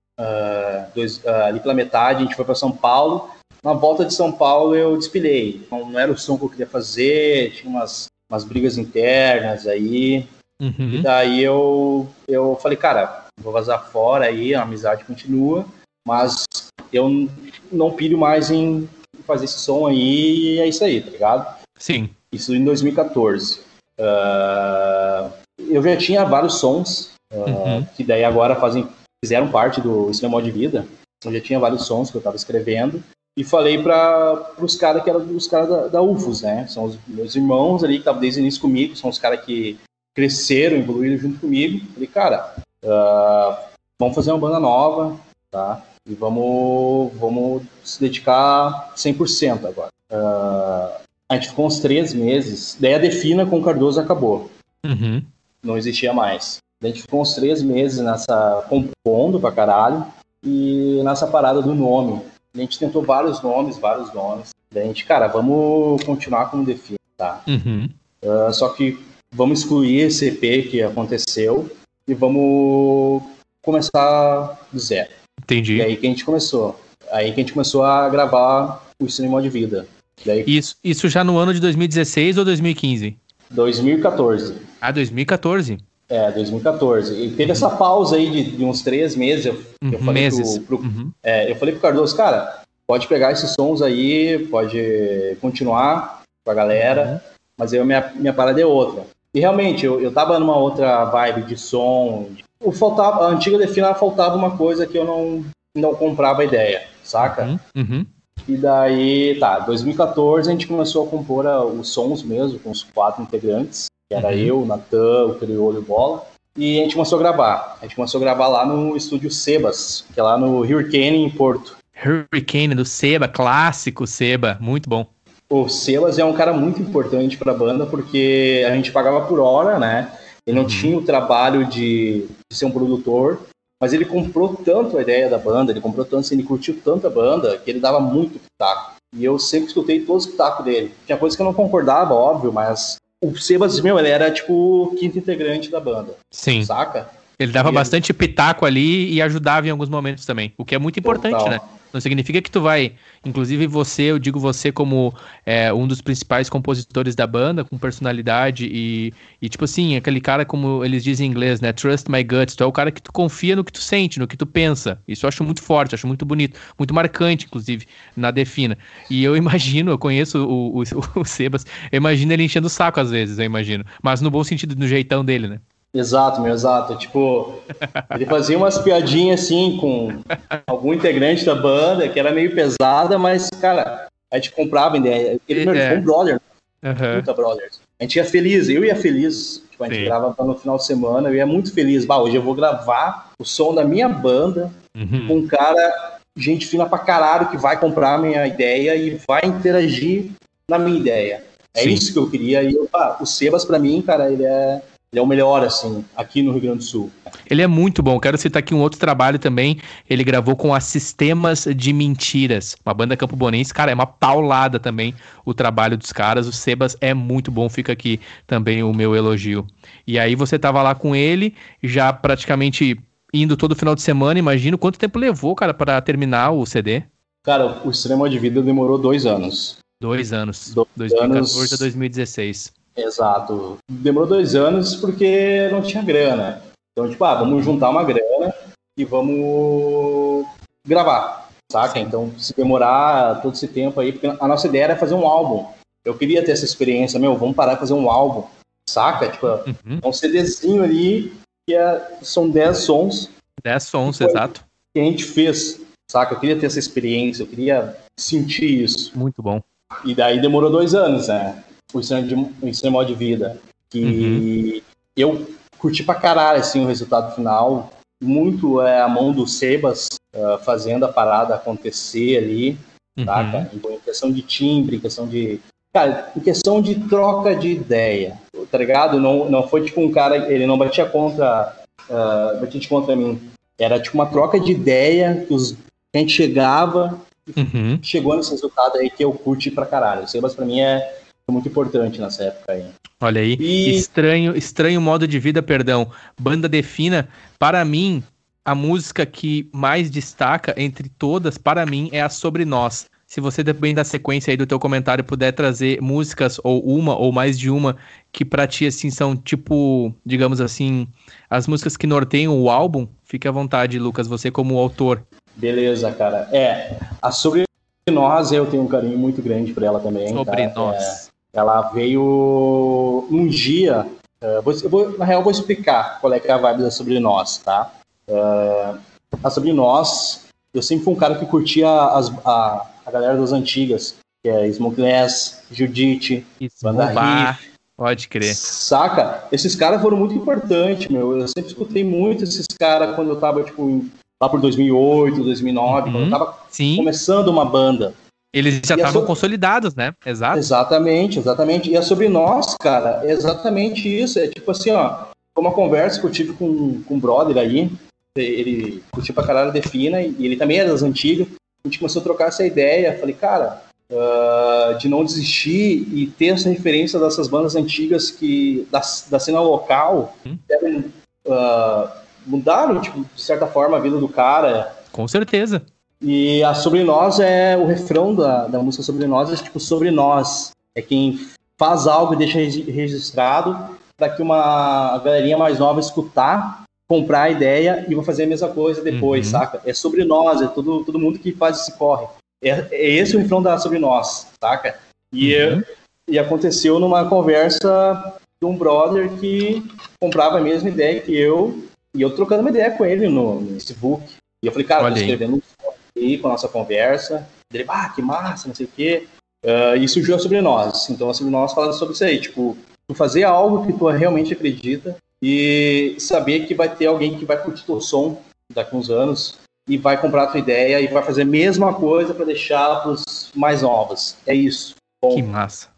dois, ali pela metade, a gente foi para São Paulo. Na volta de São Paulo, eu despilhei. Não, não era o som que eu queria fazer, tinha umas umas brigas internas aí. Uhum. E daí eu, eu falei, cara, vou vazar fora aí, a amizade continua, mas eu não pilho mais em fazer esse som aí e é isso aí, tá ligado? Sim. Isso em 2014. Uh, eu já tinha vários sons, uh, uhum. que daí agora fazem, fizeram parte do Cinema de Vida. Eu já tinha vários sons que eu estava escrevendo e falei para os caras que eram os caras da, da, UFOS, né? São os meus irmãos ali que estavam desde o início comigo, são os caras que cresceram, evoluíram junto comigo. Falei, cara, uh, vamos fazer uma banda nova, tá? E vamos, vamos se dedicar 100% agora. Uh, a gente ficou uns três meses, daí a Defina com o Cardoso acabou. Uhum. Não existia mais. Daí a gente ficou uns três meses nessa compondo pra caralho e nessa parada do nome. A gente tentou vários nomes, vários nomes. Daí a gente, cara, vamos continuar como define, tá? Uhum. Uh, só que vamos excluir esse EP que aconteceu e vamos começar do zero. Entendi. E aí que a gente começou. Aí que a gente começou a gravar o Cinema de Vida. Daí... Isso, isso já no ano de 2016 ou 2015? 2014. Ah, 2014? É, 2014. E teve uhum. essa pausa aí de, de, uns três meses. Eu, uhum, eu falei meses. Pro, pro, uhum. é, eu falei pro Cardoso, cara, pode pegar esses sons aí, pode continuar com a galera, uhum. mas aí minha, minha parada é outra. E realmente, eu, eu tava numa outra vibe de som. De, faltava, a antiga Defina faltava uma coisa que eu não, não comprava a ideia, saca? Uhum. E daí, tá, 2014 a gente começou a compor a, os sons mesmo, com os quatro integrantes, que era uhum. eu, Natan, o Criolo e o Bola. E a gente começou a gravar. A gente começou a gravar lá no estúdio Sebas, que é lá no Hurricane, em Porto. Hurricane do Seba, clássico Seba, muito bom. O Sebas é um cara muito importante para a banda porque a gente pagava por hora, né? Ele não uhum. tinha o trabalho de, de, ser um produtor, mas ele comprou tanto a ideia da banda, ele comprou tanto, assim, ele curtiu tanto a banda que ele dava muito pitaco. E eu sempre escutei todos os pitacos dele. Tinha coisas que eu não concordava, óbvio, mas o Sebas, meu, ele era tipo o quinto integrante da banda. Sim. Saca? Ele dava e bastante ele... pitaco ali e ajudava em alguns momentos também, o que é muito importante, Total. né? Não significa que tu vai. Inclusive, você, eu digo você como é, um dos principais compositores da banda, com personalidade e, e, tipo assim, aquele cara, como eles dizem em inglês, né? Trust my guts. Tu é o cara que tu confia no que tu sente, no que tu pensa. Isso eu acho muito forte, acho muito bonito, muito marcante, inclusive, na Defina. E eu imagino, eu conheço o, o, o Sebas, eu imagino ele enchendo o saco às vezes, eu imagino. Mas no bom sentido, no jeitão dele, né? Exato, meu, exato. Tipo, ele fazia umas piadinhas assim com algum integrante da banda, que era meio pesada, mas, cara, a gente comprava ideia. Ele, meu, é. um brother, uhum. muita brothers. A gente ia feliz, eu ia feliz. Tipo, a gente Sim. gravava no final de semana, eu ia muito feliz. Bah, hoje eu vou gravar o som da minha banda uhum. com um cara, gente fina pra caralho, que vai comprar a minha ideia e vai interagir na minha ideia. É Sim. isso que eu queria. E eu, ah, o Sebas, pra mim, cara, ele é ele é o melhor, assim, aqui no Rio Grande do Sul. Ele é muito bom. Quero citar aqui um outro trabalho também. Ele gravou com as Sistemas de Mentiras, uma banda Campo Bonense. Cara, é uma paulada também o trabalho dos caras. O Sebas é muito bom. Fica aqui também o meu elogio. E aí você tava lá com ele, já praticamente indo todo final de semana. Imagino quanto tempo levou, cara, para terminar o CD? Cara, o Extrema de Vida demorou dois anos. Dois anos. Dois 2014 anos... a 2016. Exato. Demorou dois anos porque não tinha grana. Então, tipo, ah, vamos juntar uma grana e vamos gravar, saca? Então, se demorar todo esse tempo aí, porque a nossa ideia era fazer um álbum. Eu queria ter essa experiência, meu, vamos parar e fazer um álbum, saca? Tipo, uhum. um CDzinho ali, que é, são 10 sons. 10 sons, exato. Que a gente fez, saca? Eu queria ter essa experiência, eu queria sentir isso. Muito bom. E daí demorou dois anos, né? O Ensino de, o ensino modo de vida. Que uhum. eu curti pra caralho, assim, o resultado final. Muito é a mão do Sebas uh, fazendo a parada acontecer ali, uhum. tá, Em questão de timbre, em questão de... Cara, em questão de troca de ideia, tá ligado? Não, não foi tipo um cara, ele não batia contra, uh, batia contra mim. Era tipo uma troca de ideia que os, a gente chegava, uhum. chegou nesse resultado aí que eu curti pra caralho. O Sebas pra mim é muito importante nessa época aí. Olha aí, e... estranho, estranho modo de vida, perdão. Banda Defina, para mim, a música que mais destaca entre todas, para mim, é a Sobre Nós. Se você, dependendo da sequência aí do teu comentário, puder trazer músicas, ou uma, ou mais de uma, que pra ti, assim, são tipo, digamos assim, as músicas que norteiam o álbum, fique à vontade, Lucas, você como autor. Beleza, cara. É, a Sobre Nós, eu tenho um carinho muito grande por ela também. Sobre tá? Nós. É ela veio um dia. Uh, vou, vou, na real, vou explicar qual é que é a vibe da Sobre Nós, tá? Uh, a Sobre Nós, eu sempre fui um cara que curtia as, a, a galera das antigas, que é Smokeless, Judite, Banda Riff. Pode crer. Saca? Esses caras foram muito importantes, meu. Eu sempre escutei muito esses caras quando eu tava, tipo, lá por 2008, 2009, uhum, quando eu tava sim. começando uma banda. Eles já estavam so... consolidados, né? Exato. Exatamente, exatamente. E é sobre nós, cara, é exatamente isso. É tipo assim, ó, uma conversa que eu tive com, com um brother aí, ele curtiu pra caralho Defina, e ele também é das antigas. A gente começou a trocar essa ideia. Falei, cara, uh, de não desistir e ter essa referência dessas bandas antigas que da, da cena local hum. devem, uh, mudaram, tipo, de certa forma, a vida do cara. Com certeza. E a Sobre Nós é o refrão da, da música Sobre Nós, é tipo sobre nós. É quem faz algo e deixa registrado para que uma galerinha mais nova escutar, comprar a ideia e vai fazer a mesma coisa depois, uhum. saca? É sobre nós, é todo, todo mundo que faz esse corre. É, é esse o refrão da Sobre Nós, saca? E, uhum. e aconteceu numa conversa de um brother que comprava a mesma ideia que eu, e eu trocando uma ideia com ele no, no Facebook. E eu falei, cara, Olha tô escrevendo um aí com a nossa conversa. Ele, ah, que massa, não sei o quê. Uh, e surgiu a Sobre Nós. Então, a Sobre Nós fala sobre isso aí, tipo, tu fazer algo que tu realmente acredita e saber que vai ter alguém que vai curtir teu som daqui uns anos e vai comprar a tua ideia e vai fazer a mesma coisa para deixar para os mais novos. É isso. Bom. Que massa.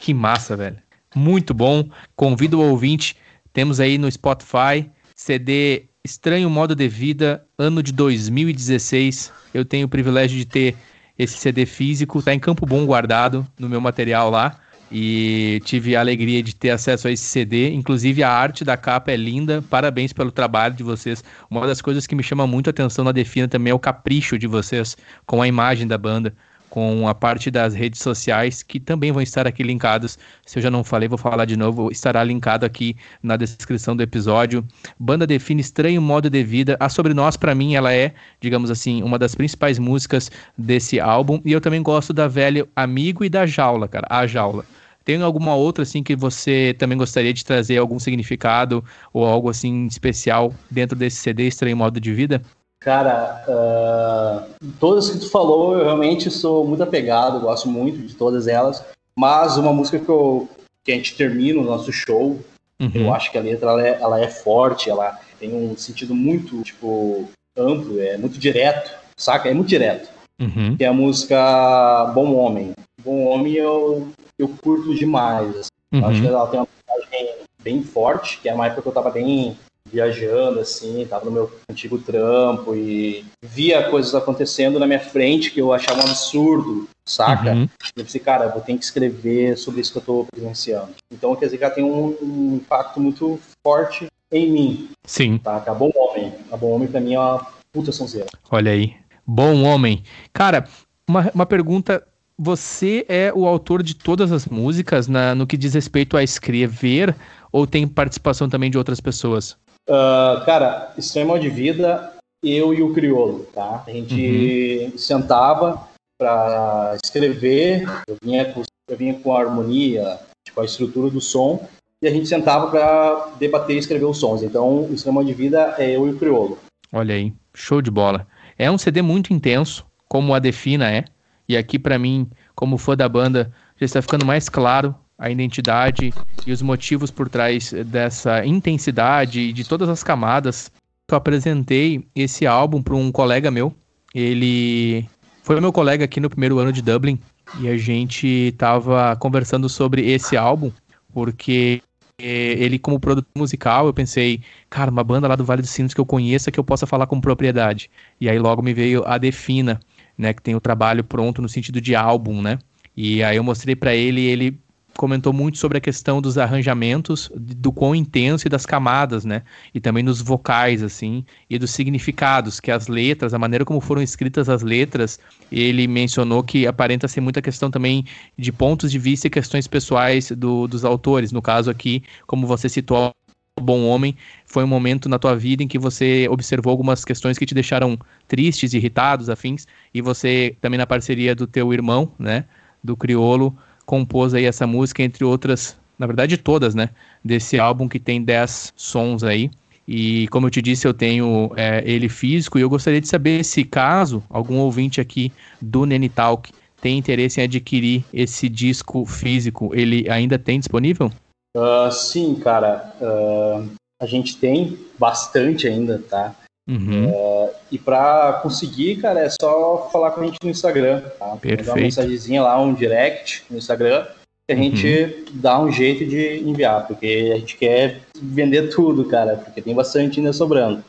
Que massa, velho. Muito bom. Convido o ouvinte. Temos aí no Spotify CD Estranho Modo de Vida, ano de 2016. Eu tenho o privilégio de ter esse CD físico, tá em Campo Bom guardado no meu material lá e tive a alegria de ter acesso a esse CD. Inclusive, a arte da capa é linda. Parabéns pelo trabalho de vocês. Uma das coisas que me chama muito a atenção na Defina também é o capricho de vocês com a imagem da banda com a parte das redes sociais, que também vão estar aqui linkados. Se eu já não falei, vou falar de novo, estará linkado aqui na descrição do episódio. Banda define estranho modo de vida. A Sobre Nós, para mim, ela é, digamos assim, uma das principais músicas desse álbum. E eu também gosto da velha Amigo e da Jaula, cara, A Jaula. Tem alguma outra assim que você também gostaria de trazer algum significado ou algo assim especial dentro desse CD Estranho Modo de Vida? Cara, uh, todas que tu falou, eu realmente sou muito apegado, gosto muito de todas elas. Mas uma música que, eu, que a gente termina o nosso show, uhum. eu acho que a letra ela é, ela é, forte, ela tem um sentido muito tipo amplo, é muito direto, saca? É muito direto. Uhum. Que é a música Bom Homem. Bom Homem eu, eu curto demais. Assim. Uhum. Acho que ela tem uma mensagem bem forte, que é uma época que eu tava bem viajando, assim, tava no meu antigo trampo e via coisas acontecendo na minha frente que eu achava um absurdo, saca? Uhum. Eu pensei, cara, eu vou ter que escrever sobre isso que eu tô presenciando. Então, quer dizer ela tem um, um impacto muito forte em mim. Sim. Tá? A Bom Homem. A Bom Homem pra mim é uma puta sonzeira. Olha aí. Bom Homem. Cara, uma, uma pergunta você é o autor de todas as músicas na, no que diz respeito a escrever ou tem participação também de outras pessoas? Uh, cara, Extremo de Vida, eu e o Criolo, tá? A gente uhum. sentava para escrever, eu vinha, com, eu vinha com a harmonia, tipo, a estrutura do som, e a gente sentava para debater e escrever os sons. Então, o Extremo de Vida é eu e o Criolo. Olha aí, show de bola. É um CD muito intenso, como a Defina é, e aqui para mim, como fã da banda, já está ficando mais claro a identidade e os motivos por trás dessa intensidade e de todas as camadas. Eu apresentei esse álbum para um colega meu. Ele foi meu colega aqui no primeiro ano de Dublin e a gente estava conversando sobre esse álbum porque ele como produtor musical, eu pensei, cara, uma banda lá do Vale dos Sinos que eu conheça que eu possa falar com propriedade. E aí logo me veio a Defina, né, que tem o trabalho pronto no sentido de álbum, né? E aí eu mostrei para ele, ele comentou muito sobre a questão dos arranjamentos, do quão intenso e das camadas, né? E também dos vocais, assim, e dos significados, que as letras, a maneira como foram escritas as letras, ele mencionou que aparenta ser muita questão também de pontos de vista e questões pessoais do, dos autores. No caso aqui, como você citou, Bom Homem, foi um momento na tua vida em que você observou algumas questões que te deixaram tristes, irritados, afins, e você também na parceria do teu irmão, né, do Criolo, compôs aí essa música, entre outras, na verdade todas, né? Desse álbum que tem 10 sons aí. E como eu te disse, eu tenho é, ele físico e eu gostaria de saber se caso algum ouvinte aqui do Nene Talk tem interesse em adquirir esse disco físico, ele ainda tem disponível? Uh, sim, cara. Uh, a gente tem bastante ainda, tá? Uhum. Uh, e para conseguir, cara, é só falar com a gente no Instagram. Tá? Perfeito. Mandar uma mensagenzinha lá, um direct no Instagram, que a gente uhum. dá um jeito de enviar, porque a gente quer vender tudo, cara, porque tem bastante ainda sobrando.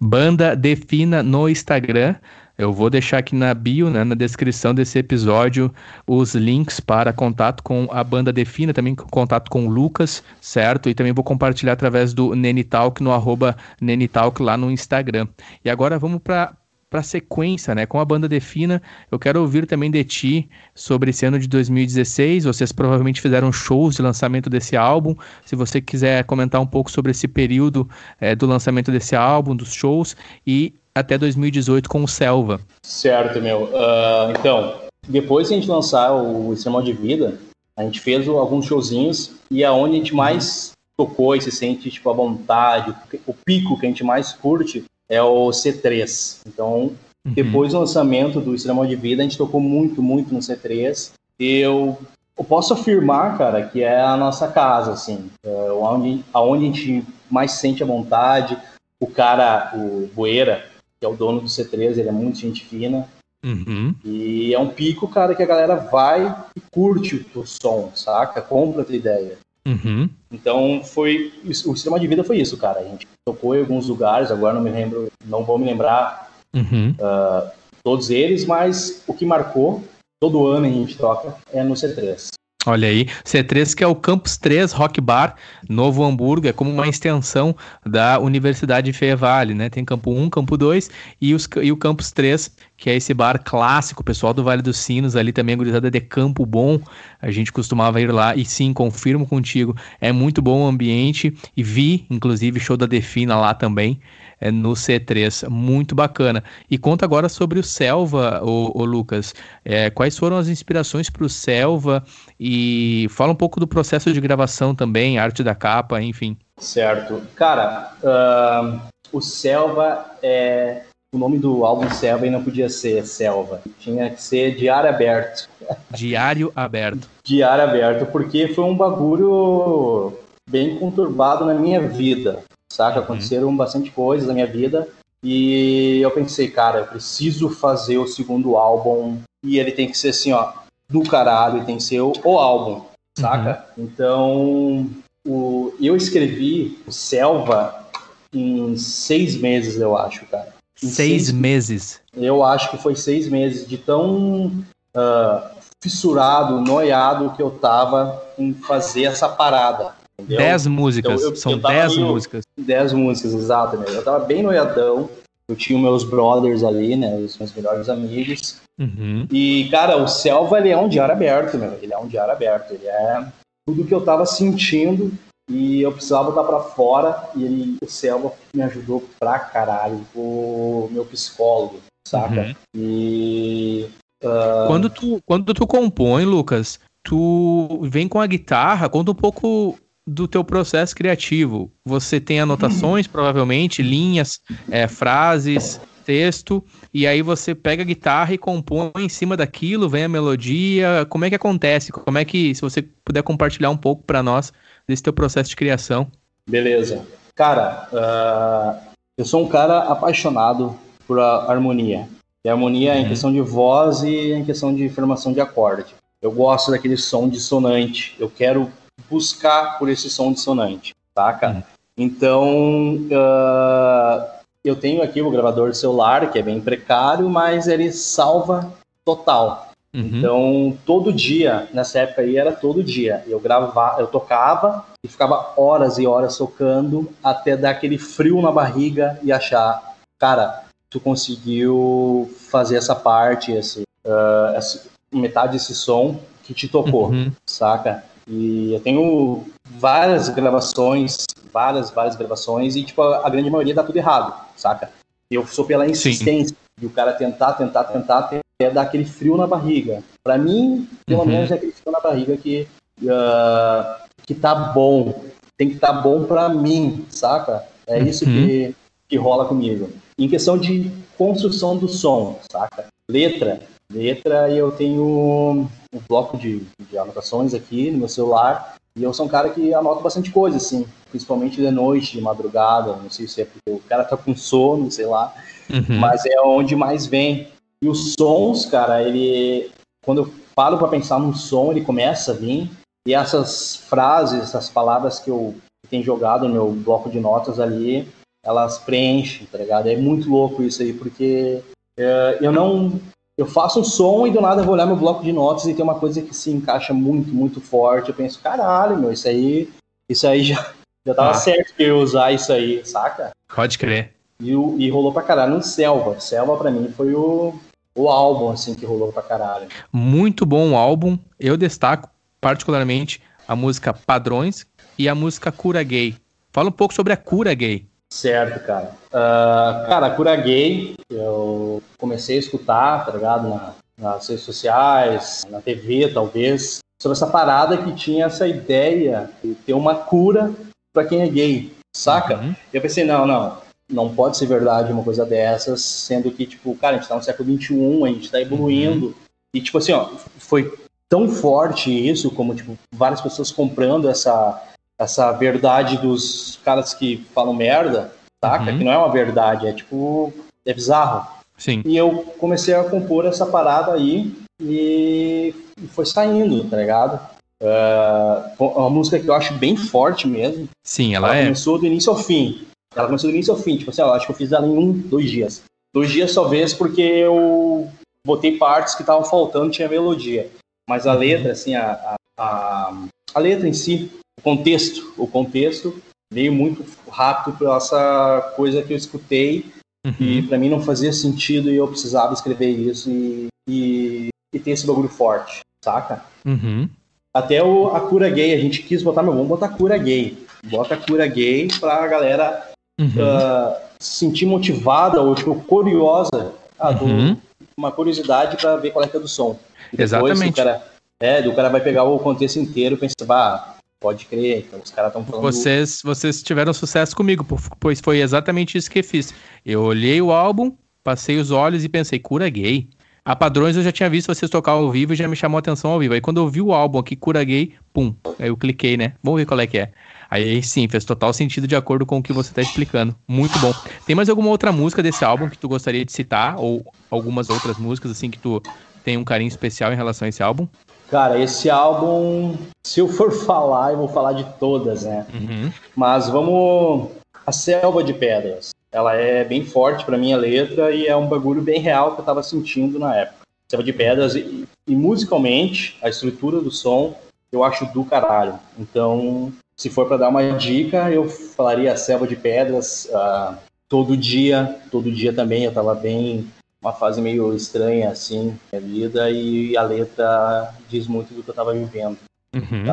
Banda Defina no Instagram. Eu vou deixar aqui na bio, né, na descrição desse episódio, os links para contato com a banda Defina, também contato com o Lucas, certo? E também vou compartilhar através do Nenitalk no arroba Nenitalk lá no Instagram. E agora vamos para para a sequência, né? Com a banda Defina, eu quero ouvir também de ti sobre esse ano de 2016. Vocês provavelmente fizeram shows de lançamento desse álbum. Se você quiser comentar um pouco sobre esse período é, do lançamento desse álbum, dos shows e até 2018 com o Selva. Certo, meu. Uh, então, depois que a gente lançar o Extremo de Vida, a gente fez alguns showzinhos e aonde a gente mais tocou e se sente tipo a vontade, o pico que a gente mais curte é o C3. Então, uhum. depois do lançamento do Extremo de Vida, a gente tocou muito, muito no C3. Eu, eu posso afirmar, cara, que é a nossa casa, assim, é onde, aonde a gente mais sente a vontade. O cara, o Boeira, que é o dono do C3, ele é muito gente fina. Uhum. E é um pico, cara, que a galera vai e curte o som, saca? Compra a tua ideia. Uhum. Então foi o sistema de vida foi isso, cara. A gente tocou em alguns lugares, agora não me lembro, não vou me lembrar uhum. uh, todos eles, mas o que marcou todo ano a gente toca é no C3. Olha aí, C3 que é o Campus 3 Rock Bar, Novo Hamburgo, é como uma extensão da Universidade Feia Vale, né? Tem campo 1, campo 2 e, os, e o Campus 3, que é esse bar clássico, pessoal do Vale dos Sinos, ali também, gurizada de Campo Bom, a gente costumava ir lá, e sim, confirmo contigo, é muito bom o ambiente, e vi, inclusive, show da Defina lá também, é, no C3. Muito bacana. E conta agora sobre o Selva, o, o Lucas. É, quais foram as inspirações para o Selva? E fala um pouco do processo de gravação também, arte da capa, enfim. Certo. Cara, uh, o Selva é. O nome do álbum Selva não podia ser Selva, tinha que ser Diário Aberto. Diário Aberto. Diário Aberto, porque foi um bagulho bem conturbado na minha vida saca? Uhum. Aconteceram bastante coisas na minha vida e eu pensei, cara, eu preciso fazer o segundo álbum e ele tem que ser assim, ó, do caralho, ele tem que ser o, o álbum, saca? Uhum. Então, o, eu escrevi o Selva em seis meses, eu acho, cara. Seis, seis, meses? Eu acho que foi seis meses de tão uh, fissurado, noiado que eu tava em fazer essa parada. Entendeu? Dez músicas, então, eu, são eu dez meio, músicas. Dez músicas, exato. Né? Eu tava bem noiadão, eu tinha meus brothers ali, né, os meus melhores amigos. Uhum. E, cara, o Selva, ele é um diário aberto, meu. Ele é um diário aberto, ele é tudo que eu tava sentindo e eu precisava botar para fora e ele, o Selva me ajudou pra caralho, o meu psicólogo, saca? Uhum. E... Uh... Quando, tu, quando tu compõe, Lucas, tu vem com a guitarra, conta um pouco do teu processo criativo. Você tem anotações, provavelmente, linhas, é, frases, texto, e aí você pega a guitarra e compõe em cima daquilo, vem a melodia. Como é que acontece? Como é que, se você puder compartilhar um pouco para nós desse teu processo de criação? Beleza. Cara, uh, eu sou um cara apaixonado por harmonia. E harmonia uhum. em questão de voz e em questão de formação de acorde. Eu gosto daquele som dissonante. Eu quero buscar por esse som dissonante, saca? Uhum. Então, uh, eu tenho aqui o gravador de celular, que é bem precário, mas ele salva total. Uhum. Então, todo dia, nessa época aí, era todo dia. Eu gravava, eu tocava e ficava horas e horas tocando até dar aquele frio na barriga e achar, cara, tu conseguiu fazer essa parte, esse, uh, essa, metade desse som que te tocou, uhum. saca? E eu tenho várias gravações, várias, várias gravações, e tipo, a, grande maioria dá tudo errado, saca? Eu sou pela insistência Sim. de o cara tentar, tentar, tentar, até dar aquele frio na barriga. Para mim, pelo uhum. menos é aquele frio na barriga que, uh, que tá bom. Tem que estar tá bom para mim, saca? É isso uhum. que, que rola comigo. Em questão de construção do som, saca? Letra, letra e eu tenho um bloco de, de anotações aqui no meu celular e eu sou um cara que anota bastante coisa, assim, principalmente de noite, de madrugada, não sei se é porque o cara tá com sono, sei lá, uhum. mas é onde mais vem. E os sons, cara, ele, quando eu paro para pensar num som, ele começa a vir, e essas frases, essas palavras que eu tenho jogado no meu bloco de notas ali, elas preenchem, tá ligado? É muito louco isso aí, porque é, eu não eu faço um som e do nada eu vou olhar meu bloco de notas e tem uma coisa que se encaixa muito, muito forte. Eu penso, caralho, meu, isso aí, isso aí já, já tava ah. certo que eu ia usar isso aí, saca? Pode crer. E, o, e rolou pra caralho no Selva. Selva, pra mim, foi o, o álbum, assim, que rolou pra caralho. Muito bom álbum. Eu destaco, particularmente, a música Padrões e a música Cura Gay. Fala um pouco sobre a Cura Gay. Certo, cara. Uh, cara, a Cura Gay, eu comecei a escutar, tá ligado? Na, nas redes sociais, na TV, talvez, sobre essa parada que tinha essa ideia de ter uma cura para quem é gay, saca? Uhum. Eu pensei, não, não, não pode ser verdade uma coisa dessas, sendo que, tipo, cara, a gente tá no século XXI, a gente tá evoluindo. Uhum. E, tipo assim, ó, foi tão forte isso, como, tipo, várias pessoas comprando essa, essa verdade dos caras que falam merda, saca? Uhum. Que não é uma verdade, é, tipo, é bizarro. Sim. E eu comecei a compor essa parada aí e foi saindo, tá ligado? Uh, uma música que eu acho bem forte mesmo. Sim, ela, ela é. começou do início ao fim. Ela começou do início ao fim. Tipo assim, eu acho que eu fiz ela em um, dois dias. Dois dias talvez porque eu botei partes que estavam faltando, tinha melodia. Mas a letra, assim, a, a, a, letra em si, contexto, o contexto veio muito rápido por essa coisa que eu escutei uhum. e para mim não fazia sentido e eu precisava escrever isso e, e, e ter esse bagulho forte, saca? Uhum. Até o, a cura gay, a gente quis botar, mas vamos botar cura gay. Bota a cura gay pra galera uhum. uh, se sentir motivada ou tipo, curiosa. Ah, uhum. uma curiosidade para ver qual é que é do som. E Exatamente. O cara, é, o cara vai pegar o contexto inteiro e pensar, bah, pode crer, então os caras estão falando. Vocês, vocês tiveram sucesso comigo, pois foi exatamente isso que fiz. Eu olhei o álbum, passei os olhos e pensei, cura gay. A Padrões eu já tinha visto vocês tocar ao vivo e já me chamou a atenção ao vivo. Aí quando eu vi o álbum aqui, Cura Gay, pum, aí eu cliquei, né? Vamos ver qual é que é. Aí sim, fez total sentido de acordo com o que você tá explicando. Muito bom. Tem mais alguma outra música desse álbum que tu gostaria de citar? Ou algumas outras músicas, assim, que tu tem um carinho especial em relação a esse álbum? Cara, esse álbum, se eu for falar, eu vou falar de todas, né? Uhum. Mas vamos. A Selva de Pedras ela é bem forte para minha letra e é um bagulho bem real que eu tava sentindo na época. Selva de Pedras e, e, musicalmente, a estrutura do som eu acho do caralho. Então, se for para dar uma dica, eu falaria Selva de Pedras uh, todo dia, todo dia também. Eu tava bem uma fase meio estranha assim, minha vida e a letra diz muito do que eu tava vivendo. Uhum.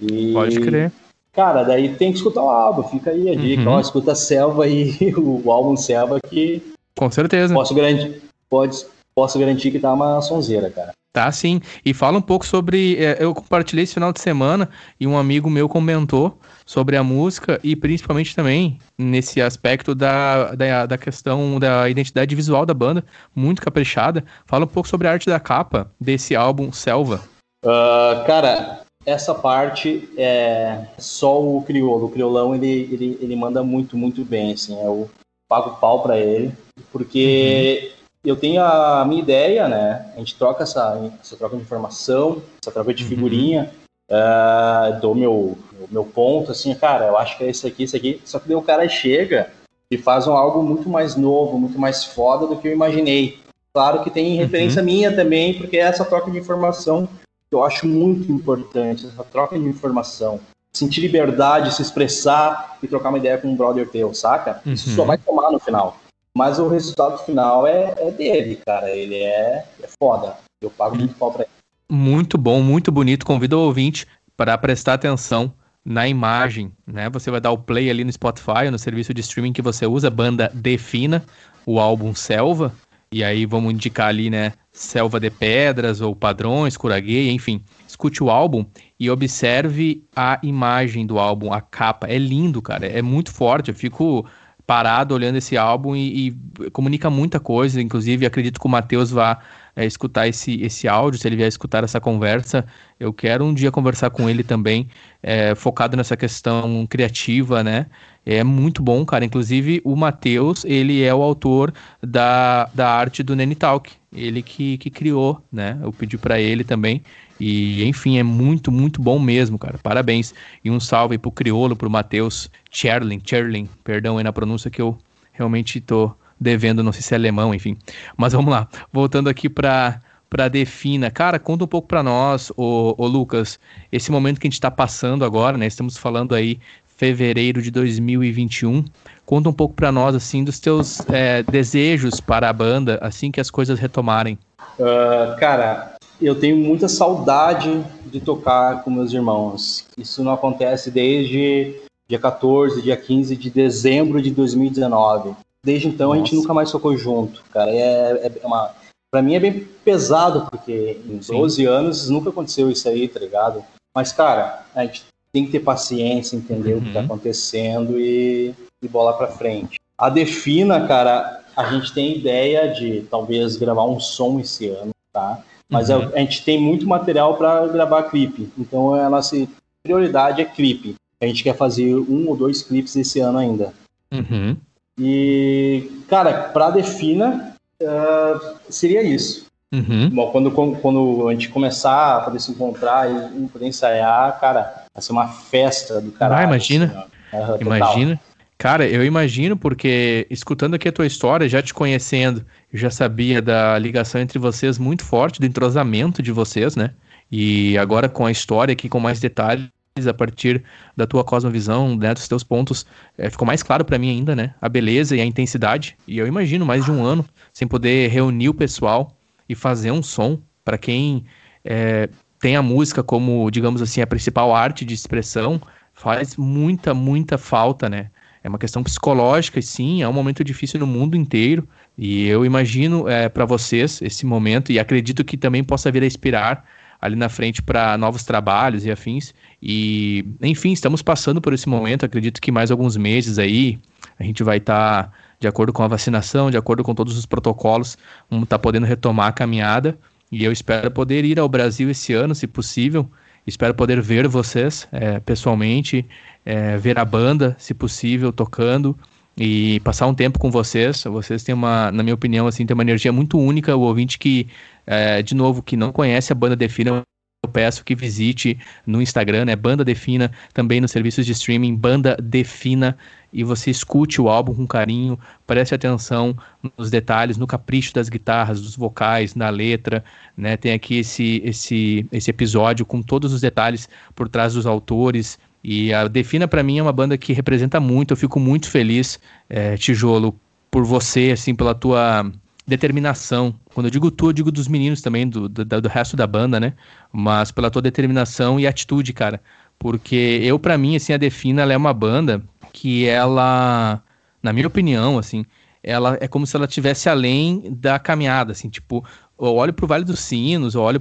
E... Pode crer. Cara, daí tem que escutar o álbum, fica aí a dica. Uhum. Ó, escuta Selva e o álbum Selva que. Com certeza. Posso garantir, pode, posso garantir que tá uma sonzeira, cara. Tá sim. E fala um pouco sobre. É, eu compartilhei esse final de semana e um amigo meu comentou sobre a música e principalmente também nesse aspecto da, da, da questão da identidade visual da banda, muito caprichada. Fala um pouco sobre a arte da capa desse álbum Selva. Uh, cara, essa parte é só o crioulo. O criolão ele, ele, ele manda muito, muito bem. Assim, eu pago pau para ele, porque uhum. Eu tenho a minha ideia, né? A gente troca essa, essa troca de informação, essa troca de uhum. figurinha, uhum. uh, dou meu, meu ponto, assim, cara, eu acho que é isso aqui, isso aqui. Só que daí o cara chega e faz um algo muito mais novo, muito mais foda do que eu imaginei. Claro que tem referência uhum. minha também, porque é essa troca de informação eu acho muito importante, essa troca de informação. Sentir liberdade, se expressar e trocar uma ideia com um brother teu, saca? Uhum. Isso só vai tomar no final. Mas o resultado final é, é dele, cara. Ele é, é foda. Eu pago muito pau pra ele. Muito bom, muito bonito. Convido o ouvinte para prestar atenção na imagem, né? Você vai dar o play ali no Spotify, no serviço de streaming que você usa, banda Defina, o álbum Selva, e aí vamos indicar ali, né, Selva de Pedras ou Padrões, Curaguei, enfim. Escute o álbum e observe a imagem do álbum, a capa. É lindo, cara. É muito forte. Eu fico parado olhando esse álbum e, e comunica muita coisa. Inclusive, acredito que o Matheus vá é, escutar esse, esse áudio, se ele vier escutar essa conversa. Eu quero um dia conversar com ele também, é, focado nessa questão criativa, né? É muito bom, cara. Inclusive, o Matheus, ele é o autor da, da arte do Nene Talk. Ele que, que criou, né? Eu pedi para ele também. E, enfim, é muito, muito bom mesmo, cara. Parabéns. E um salve pro Criolo, pro Matheus Cherlin, Cherlin, perdão aí na pronúncia que eu realmente tô devendo, não sei se é alemão, enfim. Mas vamos lá. Voltando aqui para para Defina. Cara, conta um pouco para nós, o, Lucas, esse momento que a gente está passando agora, né? Estamos falando aí fevereiro de 2021. Conta um pouco para nós, assim, dos teus é, desejos para a banda, assim que as coisas retomarem. Uh, cara, eu tenho muita saudade de tocar com meus irmãos. Isso não acontece desde dia 14, dia 15 de dezembro de 2019. Desde então Nossa. a gente nunca mais tocou junto, cara. É, é uma, pra mim é bem pesado, porque em Sim. 12 anos nunca aconteceu isso aí, tá ligado? Mas, cara, a gente tem que ter paciência, entender uhum. o que tá uhum. acontecendo e, e bola pra frente. A Defina, cara, a gente tem ideia de talvez gravar um som esse ano, tá? Mas uhum. a, a, gente tem muito material para gravar clipe. Então a nossa prioridade é clipe. A gente quer fazer um ou dois clipes esse ano ainda. Uhum. E, cara, para Defina, uh, seria isso. Uhum. Bom, quando, quando a gente começar a poder se encontrar e poder ensaiar, cara, vai ser uma festa do caralho. Ah, imagina. Assim, imagina. Cara, eu imagino, porque escutando aqui a tua história, já te conhecendo, já sabia da ligação entre vocês muito forte, do entrosamento de vocês, né? E agora com a história aqui com mais detalhes, a partir da tua cosmovisão, né, dos teus pontos, é, ficou mais claro para mim ainda, né? A beleza e a intensidade. E eu imagino mais de um ano sem poder reunir o pessoal e fazer um som para quem é, tem a música como, digamos assim, a principal arte de expressão, faz muita, muita falta, né? É uma questão psicológica, e sim, é um momento difícil no mundo inteiro. E eu imagino é, para vocês esse momento, e acredito que também possa vir a inspirar ali na frente para novos trabalhos e afins. E, enfim, estamos passando por esse momento. Acredito que mais alguns meses aí a gente vai estar, tá, de acordo com a vacinação, de acordo com todos os protocolos, estar tá podendo retomar a caminhada. E eu espero poder ir ao Brasil esse ano, se possível. Espero poder ver vocês é, pessoalmente, é, ver a banda, se possível, tocando e passar um tempo com vocês. Vocês têm uma, na minha opinião, assim, tem uma energia muito única. O ouvinte que, é, de novo, que não conhece a banda Defina, eu peço que visite no Instagram, né? Banda Defina, também nos serviços de streaming, Banda Defina, e você escute o álbum com carinho, preste atenção nos detalhes, no capricho das guitarras, dos vocais, na letra, né? Tem aqui esse, esse, esse episódio com todos os detalhes por trás dos autores, e a Defina para mim é uma banda que representa muito, eu fico muito feliz, é, Tijolo, por você, assim, pela tua determinação. Quando eu digo tu, eu digo dos meninos também, do, do, do resto da banda, né? Mas pela tua determinação e atitude, cara. Porque eu, para mim, assim, a Defina, é uma banda que ela, na minha opinião, assim, ela é como se ela tivesse além da caminhada, assim, tipo, eu olho para o Vale dos Sinos, eu olho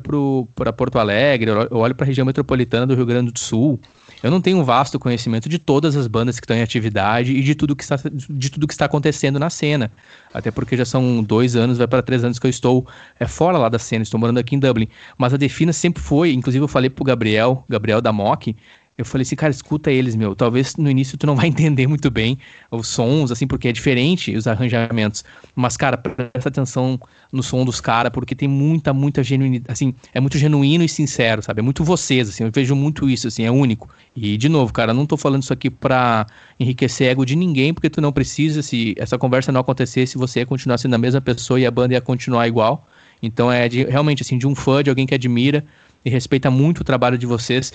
para Porto Alegre, eu olho para a região metropolitana do Rio Grande do Sul, eu não tenho um vasto conhecimento de todas as bandas que estão em atividade e de tudo que está, de tudo que está acontecendo na cena. Até porque já são dois anos, vai para três anos que eu estou é, fora lá da cena, estou morando aqui em Dublin. Mas a Defina sempre foi, inclusive eu falei pro Gabriel, Gabriel da Mock, eu falei assim, cara, escuta eles, meu. Talvez no início tu não vai entender muito bem os sons, assim, porque é diferente os arranjamentos. Mas, cara, presta atenção no som dos caras, porque tem muita, muita genuinidade, assim, é muito genuíno e sincero, sabe? É muito vocês, assim, eu vejo muito isso, assim, é único. E, de novo, cara, não tô falando isso aqui pra enriquecer ego de ninguém, porque tu não precisa, se essa conversa não acontecesse, você ia continuar sendo a mesma pessoa e a banda ia continuar igual. Então é de, realmente, assim, de um fã, de alguém que admira e respeita muito o trabalho de vocês,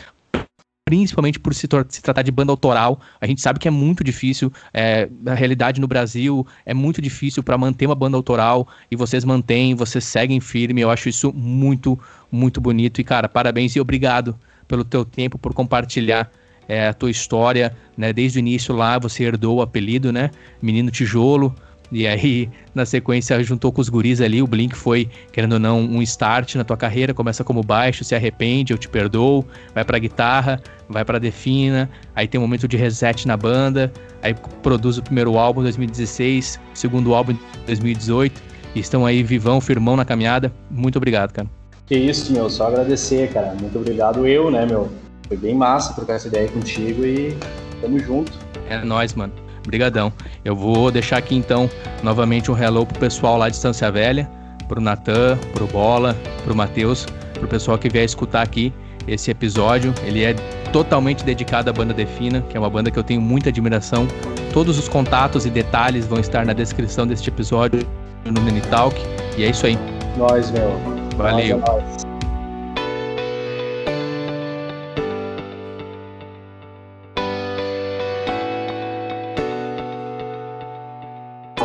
principalmente por se, se, tratar de banda autoral. A gente sabe que é muito difícil, é, realidade no Brasil é muito difícil para manter uma banda autoral e vocês mantêm, vocês seguem firme. Eu acho isso muito, muito bonito. E, cara, parabéns e obrigado pelo teu tempo, por compartilhar é, a tua história, né? Desde o início lá você herdou o apelido, né? Menino Tijolo. E aí, na sequência, juntou com os guris ali. O Blink foi, querendo ou não, um start na tua carreira. Começa como baixo, se arrepende, eu te perdoo. Vai pra guitarra, vai pra Defina. Aí tem um momento de reset na banda. Aí produz o primeiro álbum em 2016, o segundo álbum em 2018. E estão aí vivão, firmão na caminhada. Muito obrigado, cara. Que isso, meu. Só agradecer, cara. Muito obrigado eu, né, meu. Foi bem massa trocar essa ideia contigo e tamo junto. É nóis, mano. Obrigadão. Eu vou deixar aqui então novamente um hello pro pessoal lá de Estância Velha, pro Natan, pro Bola, pro Matheus, pro pessoal que vier escutar aqui esse episódio. Ele é totalmente dedicado à banda Defina, que é uma banda que eu tenho muita admiração. Todos os contatos e detalhes vão estar na descrição deste episódio no Nenitalk. E é isso aí. Nós, meu. Valeu. Nós, nós.